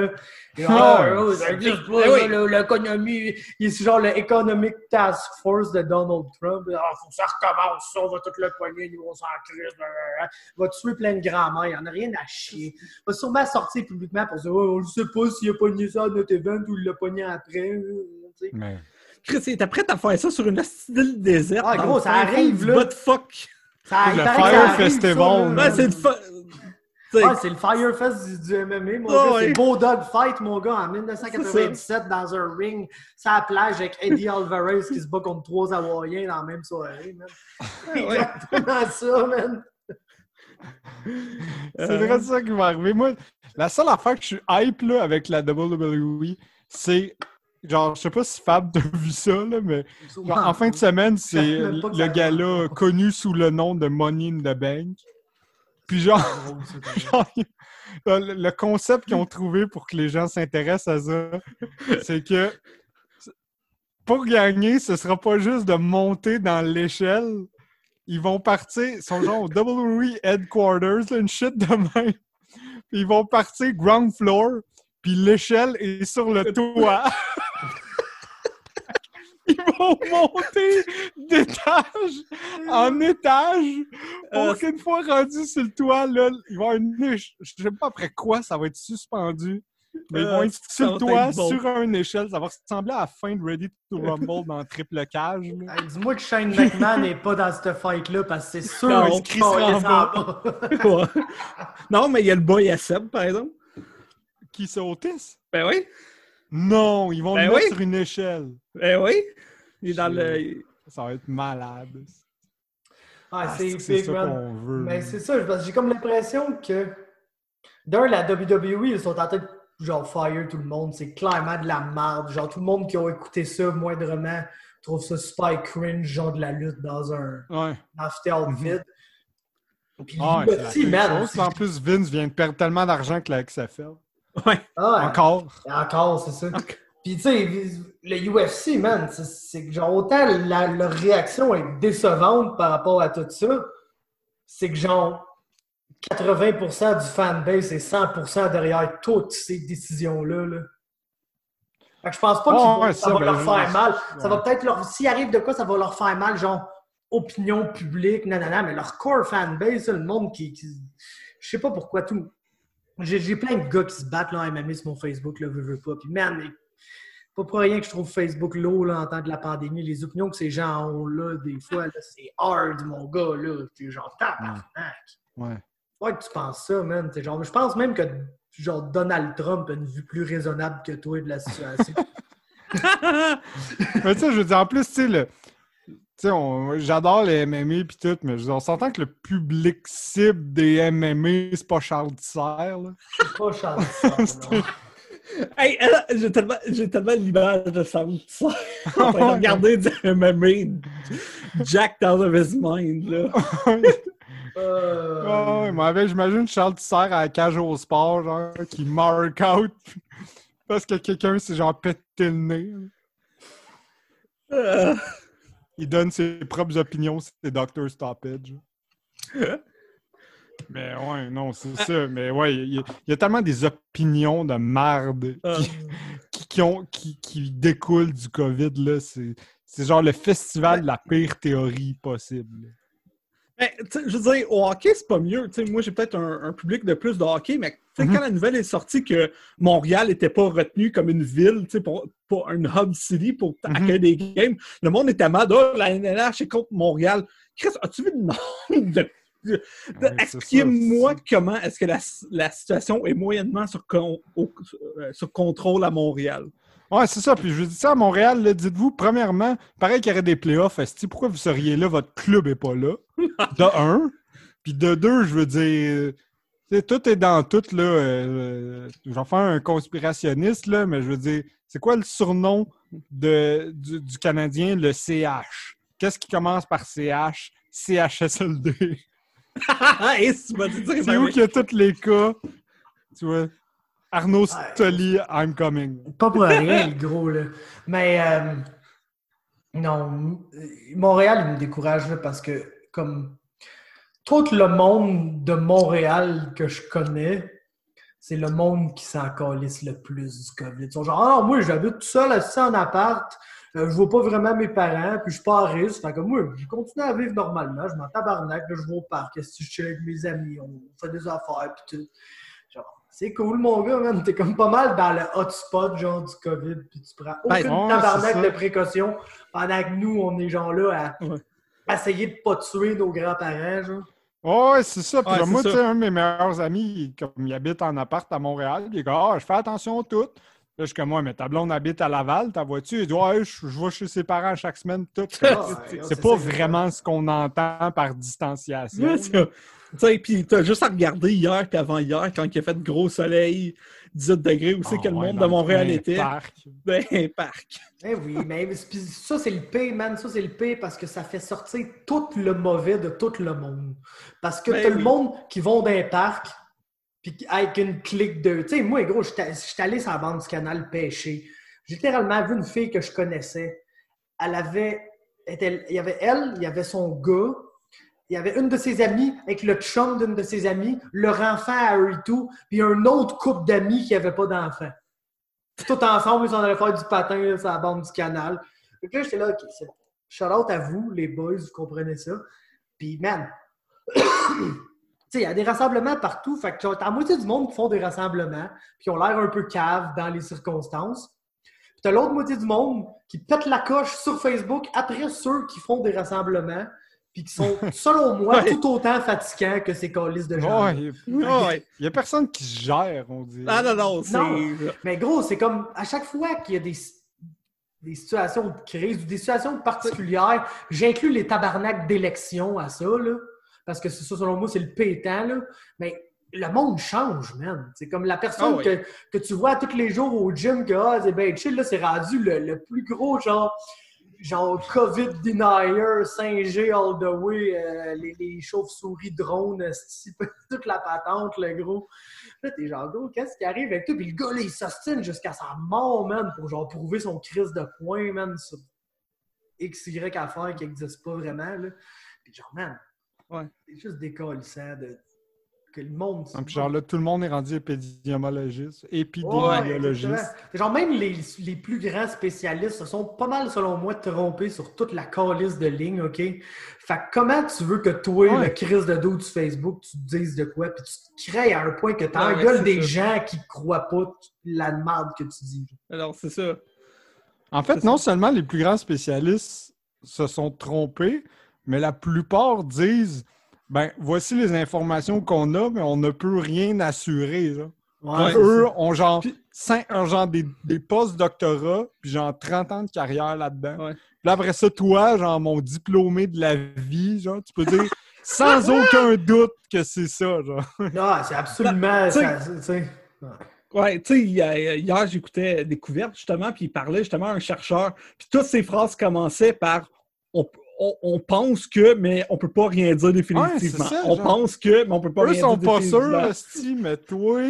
là. Ah, Ouais, oh, c'est pas, Eh ça, oui. le- l'économie. Il est genre le Economic Task Force de Donald Trump. Ah, faut que ça recommence, ça, on va tout le poignet, nous, on s'en. Il va tuer plein de grands-mères, il n'y en a rien à chier. Il va sûrement sortir publiquement pour dire, oh, on ne sait pas s'il a pogné ça à notre event ou il l'a pogné après. euh. Mais Chris, il était prêt à faire ça sur une d'île déserte? Ah, gros, ça arrive, là. bas de fuck. Ça, Le Fire ça arrive, Festival. Ouais, c'est le c'est Firefest du, du MMA, mon Ah, gars. ouais. C'est Beau Dog Fight, mon gars, en 1997, dans un ring, sur la plage, avec Eddie Alvarez qui se bat contre trois Hawaïens dans la même soirée, man. C'est ouais. exactement ça, man. C'est Euh. vrai ça qui va arriver. Moi, la seule affaire que je suis hype là, avec la WWE, c'est. Genre, je sais pas si Fab t'a vu ça, là, mais genre, en fin de semaine, c'est le gala connu sous le nom de Money in the Bank. Puis genre, genre, le, le concept qu'ils ont trouvé pour que les gens s'intéressent à ça, c'est que pour gagner, ce sera pas juste de monter dans l'échelle. Ils vont partir, ils sont genre au WWE Headquarters, là, une shit de même. Puis ils vont partir ground floor, puis l'échelle est sur le toit. Ils vont monter d'étage en étage pour Euh, qu'une fois rendu sur le toit, là, il va y avoir une niche. Je sais pas après quoi ça va être suspendu. Mais ils vont Euh, être sur le toit, sur une échelle. Ça va ressembler à la fin de Ready to Rumble dans Triple Cage. Hey, Dis-moi que Shane McMahon n'est pas dans cette fight-là parce que c'est sûr il se en en bas. ouais. Non, mais il y a le boy à Seb, par exemple. Qui sautisse? Ben oui. Non, ils vont Ben le mettre oui. sur une échelle. Ben oui. Il est dans le. Ça va être malade. Ouais, Ah, c'est ça qu'on veut. Mais c'est ça, parce que j'ai comme l'impression que d'un, la WWE, ils sont en train de genre fire tout le monde. C'est clairement de la merde. Genre, tout le monde qui a écouté ça moindrement trouve ça super cringe, genre de la lutte dans un Ouais. amphithéâtre vide. Puis. Ah, ouais, man, chose. En plus, Vince vient de perdre tellement d'argent que la XFL. Ouais. Ah. Encore. Encore, c'est ça. Puis, tu sais, le UFC, man, c'est- genre, autant la, leur réaction est décevante par rapport à tout ça, c'est que genre 80% du fanbase est 100% derrière toutes ces décisions-là. Là. Fait que je pense pas que Ouais, ouais, ça, ça, va ben, leur je- faire mal. Ça va peut-être leur. S'il arrive de quoi, ça va leur faire mal, genre opinion publique, nanana, mais leur core fanbase, le monde qui. qui- Je sais pas pourquoi tout. J'ai j'ai plein de gars qui se battent là, en MMA sur mon Facebook, là, veux, veux pas. Puis, man, mais pas pour rien que je trouve Facebook low là, en temps de la pandémie. Les opinions que ces gens ont là, des fois, là, c'est hard, mon gars, là. T'es genre tabarnak. Ouais. Ouais, que tu penses ça, man. T'es genre, je pense même que genre Donald Trump a une vue plus raisonnable que toi de la situation. Mais tu sais, je veux dire, en plus, tu sais, le. Tu Tu sais, on- j'adore les MMA pis tout, mais on s'entend que le public cible des MMA, c'est pas Charles Tisser, là. C'est pas Charles non. Hey, j'ai tellement, j'ai tellement l'image de train de regarder du MMA jacked out of his mind, là. Euh, j'imagine Charles Tisser à la cage au sport, genre, qui mark out parce que quelqu'un s'est genre pété le nez. Il donne ses propres opinions, c'est Dr. Stoppage. Mais ouais, non, c'est ça. Mais ouais, il y, a- il y a tellement des opinions de marde qui, qui, qui ont, qui, qui découlent du COVID, là. C'est genre le festival de la pire théorie possible. Mais, sais, je veux dire, au hockey, c'est pas mieux. Moi, j'ai peut-être un, un public de plus de hockey, mais Mhm. quand la nouvelle est sortie que Montréal n'était pas retenu comme une ville, pour, pour un hub city pour Mhm. accueillir des games, le monde était mad. Oh, la NLH est contre Montréal. Chris, as-tu vu le nombre de. de- de- Ouais, c'est Expliquez-moi ça. comment est-ce que la, la situation est moyennement sur, con- au- euh, sur contrôle à Montréal? Ouais, c'est ça. Puis je vous dis ça à Montréal, là, dites-vous, premièrement, pareil qu'il y aurait des playoffs, esti, pourquoi vous seriez là, votre club est pas là? De un. Puis de deux, je veux dire, tout est dans tout, là. Euh, je vais faire un conspirationniste, là, mais je veux dire, c'est quoi le surnom de, du, du Canadien, le CH? Qu'est-ce qui commence par CH? CHSLD. Et C'est où qu'il y a tous les cas? Tu vois? Arnaud Stoli, I'm coming. Pas pour rien, le gros, là. Mais euh, non, Montréal, il me décourage là, parce que, comme tout le monde de Montréal que je connais, c'est le monde qui s'en calisse le plus du COVID. Ils sont genre, ah, moi, j'habite tout seul, assis en appart, euh, je vois pas vraiment mes parents, puis je suis pas à risque. Fait que moi, je continue à vivre normalement, je m'en tabarnak, là, je vais au parc, si je chill avec mes amis, on fait des affaires, puis tout. C'est cool, mon gars, man. T'es comme pas mal dans le hotspot, genre, du COVID, puis tu prends Ben, aucune ouais, tabarnak de précautions pendant que nous, on est genre là à Ouais. essayer de pas tuer nos grands-parents, genre. Ouais, c'est ça. Puis Ouais, moi, tu sais, un de mes meilleurs amis, il- comme il habite en appart à Montréal, il dit Ah, je fais attention à tout. Là, je suis comme moi, mais ta blonde habite à Laval, ta voiture. Il dit Ouais, je, je vais chez ses parents chaque semaine, tout. Ah, c'est pas ça, vraiment ce qu'on entend par distanciation. Tu sais, puis t'as juste à regarder hier puis avant-hier, quand il a fait gros soleil, 18 degrés, où c'est Ah que le ouais, monde dans de Montréal était? parc. Un parc. Eh oui, mais puis ça, c'est le pire, man. Ça, c'est le pire parce que ça fait sortir tout le mauvais de tout le monde. Parce que Ben t'as le oui. monde qui vont dans un parc, puis avec une clique de. Tu sais, moi, gros, j'étais j'étais allé sur la bande du canal pêcher. J'ai littéralement vu une fille que je connaissais. Elle avait. était- il y avait elle, il y avait son gars, il y avait une de ses amies avec le chum d'une de ses amies, leur enfant à eux et tout, puis un autre couple d'amis qui n'avait pas d'enfant. Tout ensemble, ils s'en allaient faire du patin sur la bande du canal. Donc là, j'étais là, OK, c'est. Shout out à vous, les boys, vous comprenez ça. Puis, man, il y a des rassemblements partout. Fait que t'as la moitié du monde qui font des rassemblements, puis qui ont l'air un peu cave dans les circonstances. Puis t'as l'autre moitié du monde qui pète la coche sur Facebook après ceux qui font des rassemblements, puis qui sont, selon moi, Ouais. tout autant fatigants que ces colis de gens. Ouais, il ouais. n'y a personne qui se gère, on dit. Ah non, non, c'est. Non. Mais gros, c'est comme à chaque fois qu'il y a des, des situations de crise ou des situations particulières, j'inclus les tabarnaks d'élection à ça, là, parce que c'est ça, selon moi, c'est le pétant, là. Mais le monde change, man. C'est comme la personne Ah oui. que, que tu vois tous les jours au gym, que ah, c'est bien chill, là, c'est rendu le, le plus gros, genre, genre COVID denier, 5G all the way, euh, les, les chauves-souris drones, toute la patente, le gros. Là, t'es genre, gros, qu'est-ce qui arrive avec toi? Puis le gars, là, il s'ostine jusqu'à sa mort, man, pour genre prouver son crise de points, man, sur XY affaire qui n'existe pas vraiment, là. Puis genre, man, Ouais. c'est juste décollissant de que le monde. Ah, puis genre là, tout le monde est rendu épidémiologiste. Épidémiologiste. Genre, même les, les plus grands spécialistes se sont pas mal, selon moi, trompés sur toute la calice de ligne, OK? Fait que comment tu veux que toi, Ouais. le crise de dos du Facebook, tu te dises de quoi, puis tu te crées à un point que Ouais, t'engueules c'est des ça. gens qui croient pas la merde que tu dis. Alors, c'est ça. En fait, non ça. seulement les plus grands spécialistes se sont trompés, mais la plupart disent ben voici les informations qu'on a, mais on ne peut rien assurer. là. Ouais, Eux ont genre Puis- cinq, genre des, des post-doctorats, puis genre 30 ans de carrière là-dedans. Ouais. Puis après ça, toi, genre mon diplômé de la vie, genre, tu peux dire sans aucun doute que c'est ça, genre. Ah, c'est absolument. Ça-. Ouais, tu sais, hier, hier, j'écoutais Découverte, justement, puis il parlait justement à un chercheur, puis toutes ces phrases commençaient par on, on- on pense que, mais on peut pas rien dire définitivement. Ouais, c'est ça, on genre. pense que, mais on peut pas Eux rien sont dire pas sûrs, définitivement. esti, mais toi,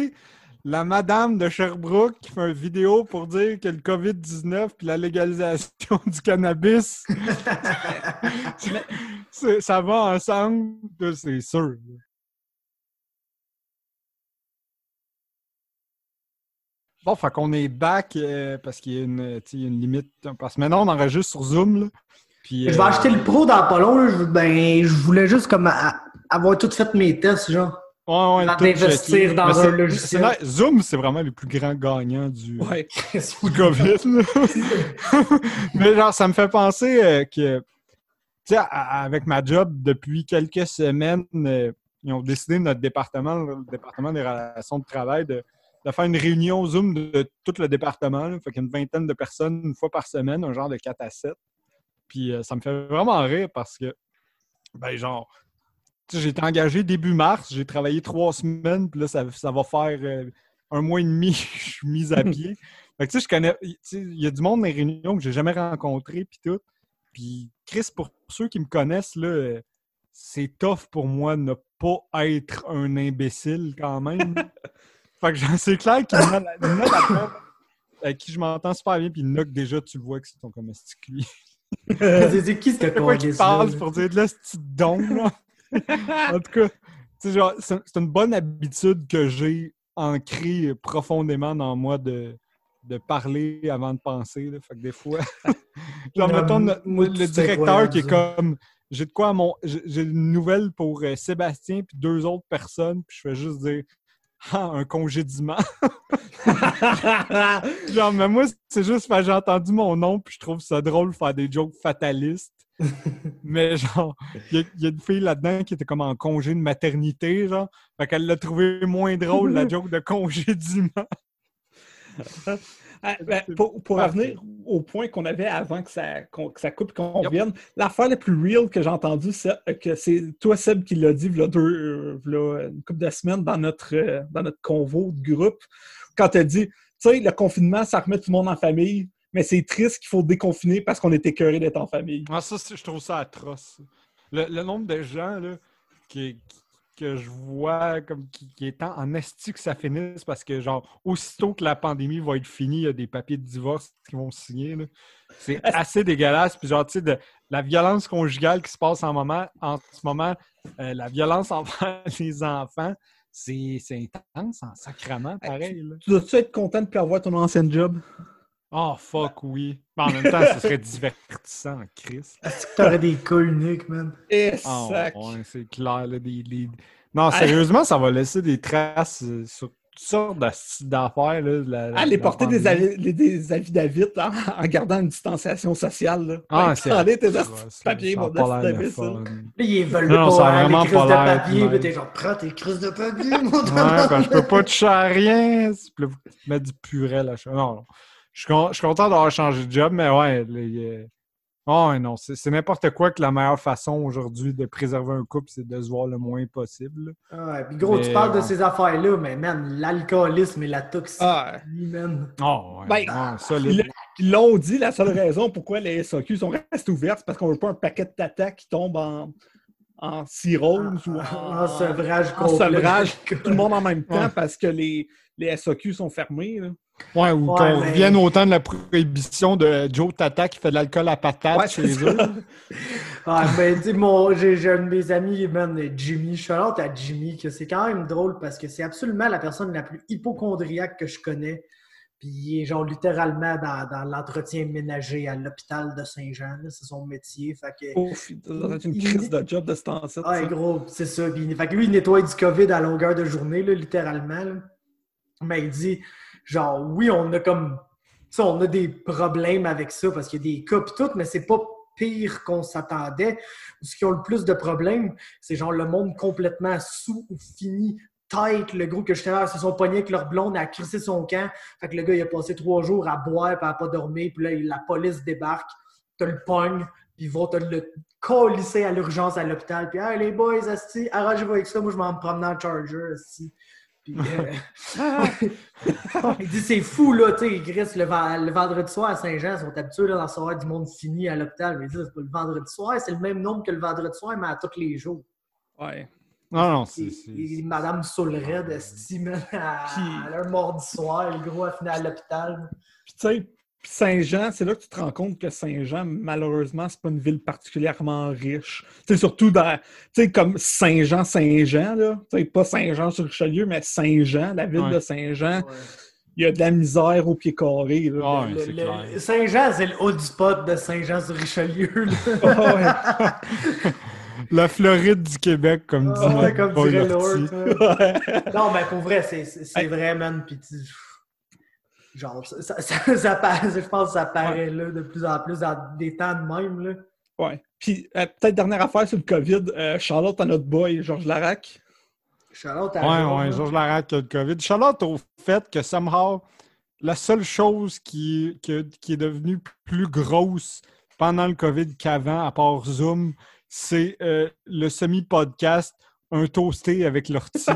la madame de Sherbrooke qui fait une vidéo pour dire que le COVID-19 puis la légalisation du cannabis, ça va ensemble, c'est sûr. Bon, fait qu'on est back euh, parce qu'il y a une, limite. Parce que maintenant, on enregistre sur Zoom. Là, puis, Je vais euh, acheter le pro dans pas long. là. Je, ben, je voulais juste comme a- avoir tout fait mes tests, genre. Ouais, checké. dans un logiciel. Zoom, c'est vraiment le plus grand gagnant du, Ouais. du COVID. Mais genre, ça me fait penser euh, que, tu sais, avec ma job, depuis quelques semaines, euh, ils ont décidé, notre département, le département des relations de travail, de, de faire une réunion Zoom de, de tout le département. Là. Fait qu'une vingtaine de personnes, une fois par semaine, un genre de 4 à 7. Puis euh, ça me fait vraiment rire parce que, ben genre, tu sais, j'ai été engagé début mars, j'ai travaillé trois semaines, puis là, ça, ça va faire euh, un mois et demi je suis mis à pied. Fait que tu sais, je connais, tu sais, il y a du monde dans les réunions que j'ai jamais rencontré, puis tout. Puis Chris, pour ceux qui me connaissent, là, euh, c'est tough pour moi de ne pas être un imbécile quand même. fait que c'est clair qu'il y en a avec qui je m'entends super bien, puis que déjà, tu le vois que c'est ton comme stickly. C'est c'est qui ce quoi qui parle pour dire de là, ce petit don, là? en tout cas, genre, c'est une bonne habitude que j'ai ancrée profondément dans moi de, de parler avant de penser. Là. Fait que des fois, genre, Non, mettons, le, moi, le c'est directeur qui est comme j'ai de quoi à mon. J'ai j'ai une nouvelle pour euh, Sébastien puis deux autres personnes, puis je fais juste dire Ah, un congédiement. Genre, mais moi, c'est juste parce que j'ai entendu mon nom, puis je trouve ça drôle de faire des jokes fatalistes. mais genre, il y, a- il y a une fille là-dedans qui était comme en congé de maternité, genre. Fait qu'elle l'a trouvé moins drôle, la joke de congédiement. Ah, ben, pour revenir au point qu'on avait avant que ça, qu'on- que ça coupe et qu'on Yep. revienne, l'affaire la plus real que j'ai entendue, c'est euh, que c'est toi, Seb, qui l'a dit il y a deux, euh, v'là une couple de semaines dans notre, euh, dans notre convo de groupe, quand tu as dit, tu sais, le confinement, ça remet tout le monde en famille, mais c'est triste qu'il faut déconfiner parce qu'on est écœuré d'être en famille. Ah, ça, je trouve ça atroce. Le, le nombre de gens là, qui, qui- que je vois comme qui, qui est en, en esti que ça finisse parce que, genre, aussitôt que la pandémie va être finie, il y a des papiers de divorce qui vont signer. C'est assez dégueulasse. Puis, genre, tu sais, de la violence conjugale qui se passe en, moment, en ce moment, euh, la violence envers les enfants, c'est c'est intense en sacrament, pareil. là. Tu dois-tu être content de plus avoir ton ancien job? Oh, fuck, oui. Mais en même temps, ce serait divertissant, Chris. Est-ce que t'aurais des cas uniques, man? Et Ah, sac. ouais, c'est clair. Là, des, des- Non, sérieusement, ça va laisser des traces euh, sur toutes sortes d'affaires. là, la- la- Aller la porter des, avis, des, avis David en, en gardant une distanciation sociale. Là. Ah, Ouais, c'est prenez tes ça a mon d'imbécile. fun. Là, ils veulent Non, pas ça hein, vraiment les crises pas de papier. Là, t'es genre, prends tes crises de papier, mon Ouais, que je peux pas toucher à rien. Là, vous mettre du purée là. Non, non. Je suis, con- je suis content d'avoir changé de job, mais ouais. les- euh, Oh, non, c'est c'est n'importe quoi que la meilleure façon aujourd'hui de préserver un couple, c'est de se voir le moins possible. là. Ouais, puis gros, tu parles de ces affaires-là, mais man, l'alcoolisme et la toxicité, Ah, man. Oh, ouais. Ben, non, ça, Ils là, ils l'ont dit, la seule raison pourquoi les SAQ sont ouvertes, c'est parce qu'on veut pas un paquet de tata qui tombe en, en cirrhose ou en, En sevrage en sevrage, tout le monde en même temps Ouais. parce que les, les SAQ sont fermés. là. Ouais, ou Ouais, qu'on mais- revienne autant de la prohibition de Joe Tata qui fait de l'alcool à patate Ouais, chez eux. Ah, ben, tu sais, mon, j'ai, j'ai un de mes amis, man, Jimmy. Je suis à Jimmy, que c'est quand même drôle parce que c'est absolument la personne la plus hypochondriaque que je connais. Puis il est genre littéralement dans, dans l'entretien ménager à l'hôpital de Saint-Jean. C'est son métier. Fait que, Ouf, ça doit être une Il- crise de job de ce temps-ci. Ouais, gros, c'est ça. Puis, fait que lui, il nettoie du COVID à longueur de journée, là, littéralement. là. Mais il dit, genre, oui, on a comme. sais, on a des problèmes avec ça parce qu'il y a des cas pis tout, mais c'est pas pire qu'on s'attendait. Ce qui ont le plus de problèmes, c'est genre le monde complètement sous ou fini tête, le gros que je ils se sont pognés avec leur blonde, a crissé son camp. Fait que le gars, il a passé trois jours à boire, puis à pas dormir, puis là, la police débarque, te le pogne, puis ils vont te le colisser à l'urgence à l'hôpital, puis hey, les boys, arrangez-vous avec ça, moi je m'en dans le charger, asti. Puis, euh, il dit c'est fou là, tu sais, Chris, le, le, vendredi soir à Saint-Jean, ils sont habitués d'en savoir du monde fini à l'hôpital. Mais il dit c'est pas le vendredi soir, c'est le même nombre que le vendredi soir, mais à tous les jours. Ouais. Non, non, c'est. Madame Soulred, estime, à, un mardi soir, le gros a fini à l'hôpital. Puis tu sais, Saint-Jean, c'est là que tu te rends compte que Saint-Jean, malheureusement, c'est pas une ville particulièrement riche. C'est surtout dans, tu sais, comme Saint-Jean, Saint-Jean, là. Tu sais, pas Saint-Jean-sur-Richelieu, mais Saint-Jean, la ville de Saint-Jean. Il y a de la misère au pied carré. Saint-Jean, c'est le haut du spot de Saint-Jean-sur-Richelieu. La Floride du Québec, comme dit ouais, comme dirait Lord. non, mais pour vrai, c'est vrai, man. Puis genre, ça, ça, ça, paraît, je pense que ça paraît là, de plus en plus dans des temps de même. Là. Ouais. Puis euh, peut-être dernière affaire sur le COVID, euh, Charlotte à notre boy, Georges Larac. Charlotte à Ouais, ouais, Georges Larac a le COVID. Charlotte au fait que somehow, la seule chose qui, qui, qui est devenue plus grosse pendant le COVID qu'avant, à part Zoom, c'est euh, le semi-podcast Un toasté avec l'ortie.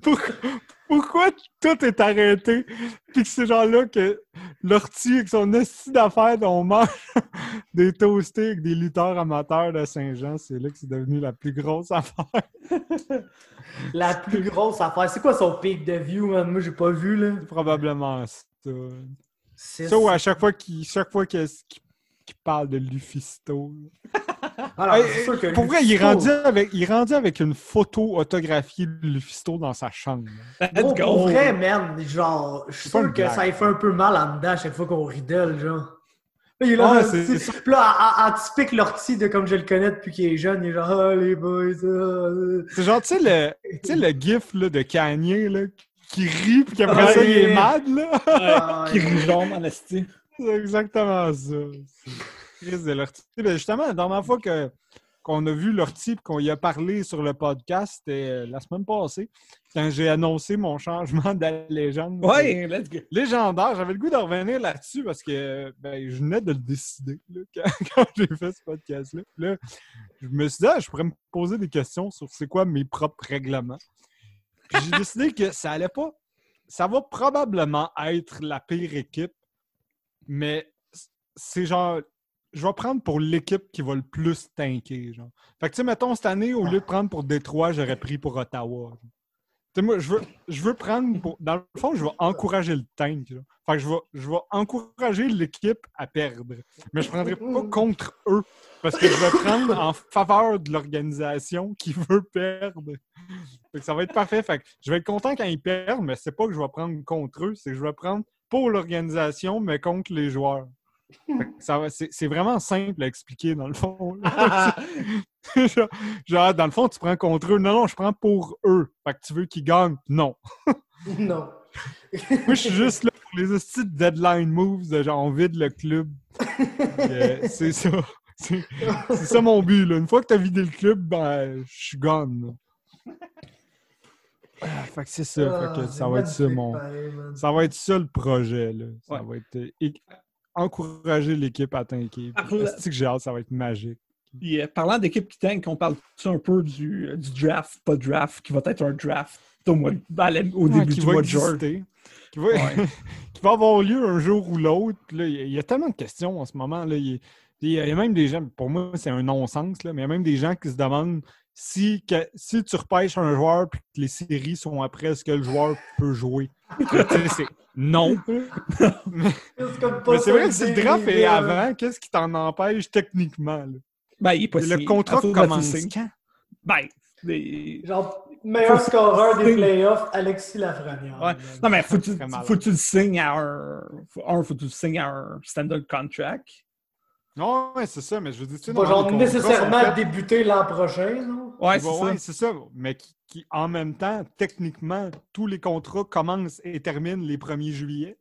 pourquoi, tout est arrêté? Puis que c'est genre là que l'ortie avec son esti d'affaires dont on mange des toastés avec des lutteurs amateurs de Saint-Jean, c'est là que c'est devenu la plus grosse affaire. la plus grosse affaire. C'est quoi son pic de view, man? Moi, j'ai pas vu, là. Probablement ça. Ça, ou à chaque fois qu'il qu qui parle de Lufisto. Alors, pour vrai, il est, rendu avec, il est rendu avec une photo autographiée de Lufisto dans sa chambre. Bon, pour vrai, man, genre, je suis sûr que ça lui fait un peu mal en dedans à chaque fois qu'on rit d'elle, genre. Il est là, Puis là, en, typique l'ortie de comme je le connais depuis qu'il est jeune, il est genre, ah, les boys, ah. C'est genre, tu sais, le, le gif là, de Kanye, là, qui rit, puis qu'après ça, il est mad, là. qui rit jaune en. C'est exactement ça. Chris de l'ortie. Ben, justement, la dernière fois que, qu'on a vu l'ortie et qu'on y a parlé sur le podcast, c'était euh, la semaine passée, quand j'ai annoncé mon changement de légende. Oui, let's go. Légendaire. J'avais le goût de revenir là-dessus parce que ben, je venais de le décider quand, j'ai fait ce podcast-là. Là, je me suis dit, ah, je pourrais me poser des questions sur c'est quoi mes propres règlements. j'ai décidé que ça allait pas. Ça va probablement être la pire équipe mais c'est genre, je vais prendre pour l'équipe qui va le plus tanker. Genre. Fait que, tu sais, mettons, cette année, au lieu de prendre pour Détroit, j'aurais pris pour Ottawa. Tu sais, moi, je veux, je veux prendre pour. Dans le fond, je vais encourager le tank. Fait que je vais, je encourager l'équipe à perdre. Mais je ne prendrai pas contre eux. Parce que je vais prendre en faveur de l'organisation qui veut perdre. Fait que ça va être parfait. Fait que je vais être content quand ils perdent, mais c'est pas que je vais prendre contre eux, c'est que je vais prendre pour l'organisation, mais contre les joueurs. C'est vraiment simple à expliquer, dans le fond. genre, dans le fond, tu prends contre eux. Non, non, je prends pour eux. Fait que tu veux qu'ils gagnent? Non. non. Moi, je suis juste là pour les de deadline moves de genre, on vide le club. Euh, c'est ça. C'est ça mon but. Là. Une fois que tu as vidé le club, ben, je suis gone. Ah, fait que c'est ça. Ah, ça va être ça, mon. ça va être ça le projet. Là. Ça va être euh, encourager l'équipe à tanker. C'est que j'ai hâte, ça va être magique? Euh, parlant d'équipe qui tank, on parle un peu du, euh, du, draft, pas draft, qui va être un draft au, mois, au début du mois de juin. Qui va, qui va avoir lieu un jour ou l'autre. Il y a tellement de questions en ce moment. Là. Il, y a, même des gens, pour moi, c'est un non-sens, mais il y a même des gens qui se demandent si, si tu repêches un joueur et que les séries sont après, est-ce que le joueur peut jouer? c'est non. mais, c'est vrai que si le draft est avant, qu'est-ce qui t'en empêche techniquement? Là? Ben, il est possible. Le contrat commence quand? Ben, Genre, meilleur scoreur des playoffs, Alexis Lafrenière. Ouais. Non, mais faut, tu, faut que tu le signes à un... Un, faut que tu le signes à un standard contract. Non, ouais, c'est ça, mais je veux dire... Tu genre nécessairement débuter l'an prochain, non? Ouais, c'est ça. Mais qui, en même temps, techniquement, tous les contrats commencent et terminent les 1er juillet.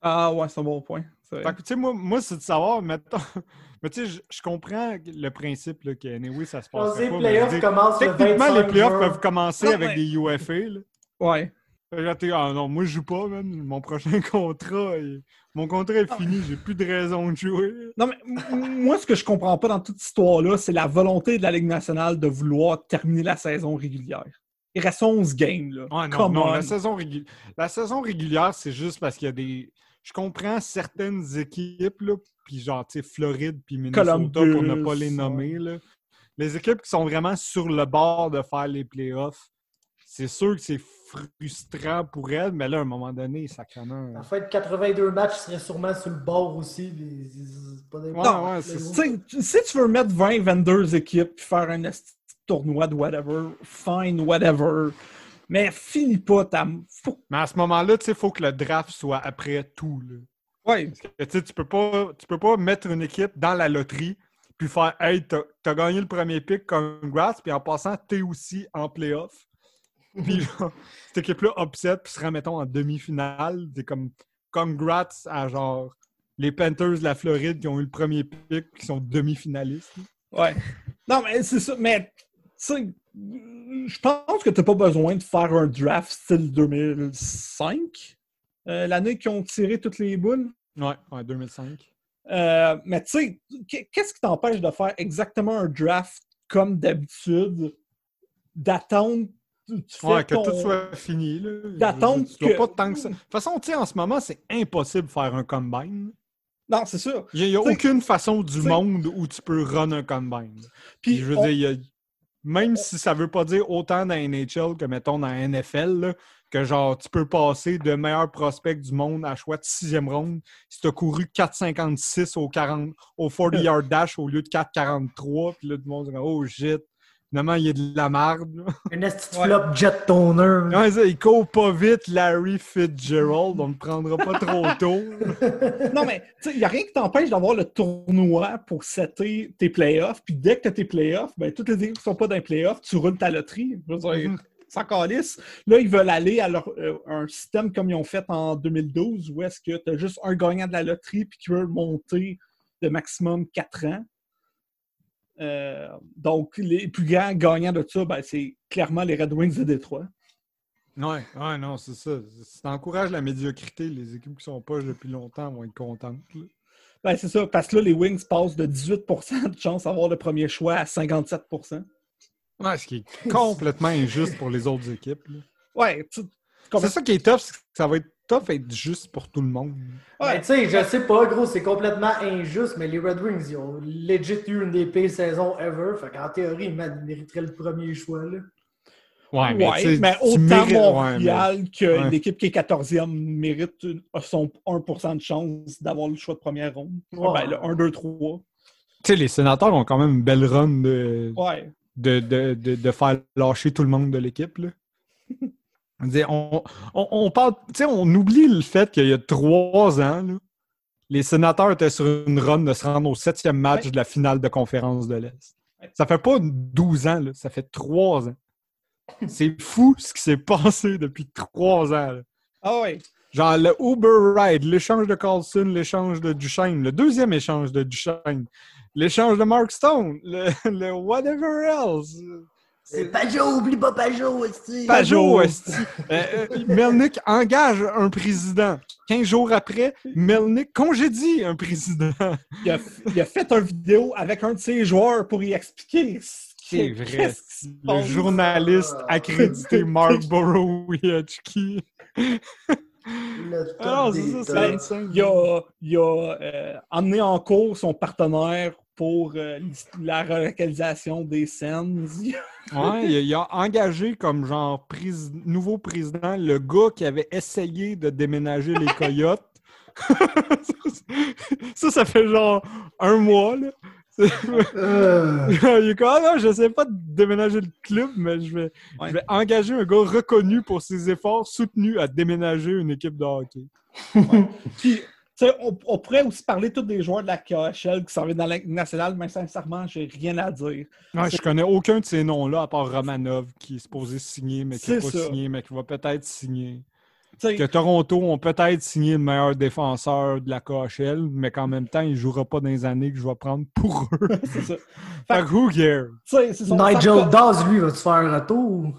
Ah ouais, c'est un bon point. c'est vrai. Fait que, tu sais, moi, moi c'est de savoir, mettons. Mais tu sais, je, comprends le principe là, que, anyway, ça se On passe. pas. les playoffs commencent le 25 Techniquement, les playoffs peuvent commencer Non, avec mais- des UFA. Là. Ouais. Là, t'es, ah non, moi je joue pas. Mon prochain contrat, il- mon contrat est fini, j'ai plus de raison de jouer. Non, mais moi, ce que je comprends pas dans toute cette histoire-là, c'est la volonté de la Ligue nationale de vouloir terminer la saison régulière. Il reste 11 games, là. Ouais, non, Come non, on. la saison, régu- la saison régulière, c'est juste parce qu'il y a des. Je comprends certaines équipes, là, puis genre, tu sais, Floride puis Minnesota, Columbus, pour ne pas les nommer, là. Les équipes qui sont vraiment sur le bord de faire les playoffs, c'est sûr que c'est frustrant pour elles, mais là, à un moment donné, sacrément. En fait, 82 matchs seraient sûrement sur le bord aussi. pas des- Non, ouais, si tu veux mettre 20, 22 équipes puis faire un tournoi de whatever, fine, whatever. Mais finis pas ta. Faut... Mais à ce moment-là, tu sais, il faut que le draft soit après tout, là. Ouais. Parce que, tu sais, tu peux pas, tu peux pas mettre une équipe dans la loterie puis faire Hey, t'as as gagné le premier pick, congrats, puis en passant, t'es aussi en playoff. Puis cette équipe-là upset, puis sera, mettons, en demi-finale. T'es comme congrats à genre les Panthers de la Floride qui ont eu le premier pick, qui sont demi-finalistes. Ouais. Non, mais c'est ça. Mais, tu sais, je pense que tu n'as pas besoin de faire un draft style 2005, euh, l'année qu'ils ont tiré toutes les boules. Ouais, ouais, 2005. Euh, mais tu sais, qu- qu'est-ce qui t'empêche de faire exactement un draft comme d'habitude, d'attendre. Tu tu fais Ouais, que ton- tout soit fini. D'attendre que- pas tant que ça. De toute façon, tu sais, en ce moment, c'est impossible de faire un combine. Non, c'est sûr. Il n'y a, T'sais- aucune façon du monde où tu peux run un combine. Puis, je veux on- dire, a- même si ça veut pas dire autant dans NHL que, mettons, dans NFL, là, que genre, tu peux passer de meilleur prospect du monde à choix de sixième ronde si tu as couru 4,56 au, 40 au 40-yard dash au lieu de 4,43, puis là, tout le monde dit « Oh shit! » Finalement, il y a de la marde. esti de Ouais. flop jet toner. Ouais, ça, il court pas vite, Larry Fitzgerald. On ne prendra pas trop tôt. Non, mais il n'y a rien qui t'empêche d'avoir le tournoi pour setter tes playoffs. Puis dès que tu as tes playoffs, ben, toutes les équipes qui ne sont pas dans les playoffs, tu roules ta loterie. Je veux dire, Mhm. sans calice. Là, ils veulent aller à leur, euh, un système comme ils ont fait en 2012 où est-ce que tu as juste un gagnant de la loterie puis qui veut monter de maximum 4 ans. Euh, donc, les plus grands gagnants de ça, ben, c'est clairement les Red Wings de Détroit. Ouais, ouais, non, c'est ça. Si t'encourages la médiocrité, les équipes qui sont poches depuis longtemps vont être contentes. Ben, c'est ça, parce que là, les Wings passent de 18% de chance d'avoir le premier choix à 57 Ouais, ce qui est complètement injuste pour les autres équipes. là. Ouais, tu- C'est ça qui est tough, c'est que ça va être tough être juste pour tout le monde. ouais. Mais tu sais, je sais pas, gros, c'est complètement injuste, mais les Red Wings, ils ont legit eu une des pires saisons ever. Fait qu'en théorie, ils mé- mériteraient le premier choix, là. Ouais, mais tu autant mérites- ouais, Montréal que ouais. l'équipe qui est 14e mérite une- son 1% de chance d'avoir le choix de première ronde. Ouais. Ben, le 1, 2, 3. Tu sais, les sénateurs ont quand même une belle run de, Ouais. de, de, de, de faire lâcher tout le monde de l'équipe. là. On, on, on parle, tu sais, on oublie le fait qu'il y a trois ans, là, les sénateurs étaient sur une run de se rendre au septième match Ouais. de la finale de conférence de l'Est. Ouais. Ça fait pas 12 ans, là, ça fait trois ans. C'est fou ce qui s'est passé depuis trois ans. là. Ah ouais. Genre le Uber Ride, l'échange de Carlson, l'échange de Duchesne, le deuxième échange de Duchesne, l'échange de Mark Stone, le, le whatever else. C'est Pajot, oublie pas Pajot, esti. Pajot, esti. Euh, euh, Melnick engage un président. 15 jours après, Melnick congédie un président. Il a, il a fait une vidéo avec un de ses joueurs pour y expliquer. ce qui- C'est vrai. se Le journaliste accrédité Mark Borowiecki. Top Ah, c'est ça. Ben. Il a, il a euh, emmené en cours son partenaire pour euh, la relocalisation des scènes. Ouais, il a, il a engagé comme genre nouveau président le gars qui avait essayé de déménager les coyotes. ça, ça fait genre un mois, là. Euh, il est comme, ah non, je sais pas de déménager le club, mais je vais, Ouais. je vais engager un gars reconnu pour ses efforts soutenus à déménager une équipe de hockey. Puis, on, on pourrait aussi parler tous des joueurs de la KHL qui s'en viennent dans la Ligue nationale, mais sincèrement, j'ai rien à dire. Ouais, je connais aucun de ces noms-là, à part Romanov, qui est supposé signer, mais qui n'a C'est pas ça. signé, mais qui va peut-être signer. Que Toronto ont peut-être signé le meilleur défenseur de la KHL, mais qu'en même temps, il ne jouera pas dans les années que je vais prendre pour eux. c'est ça. fait que who cares? Nigel Dawes, lui, va-tu faire un retour?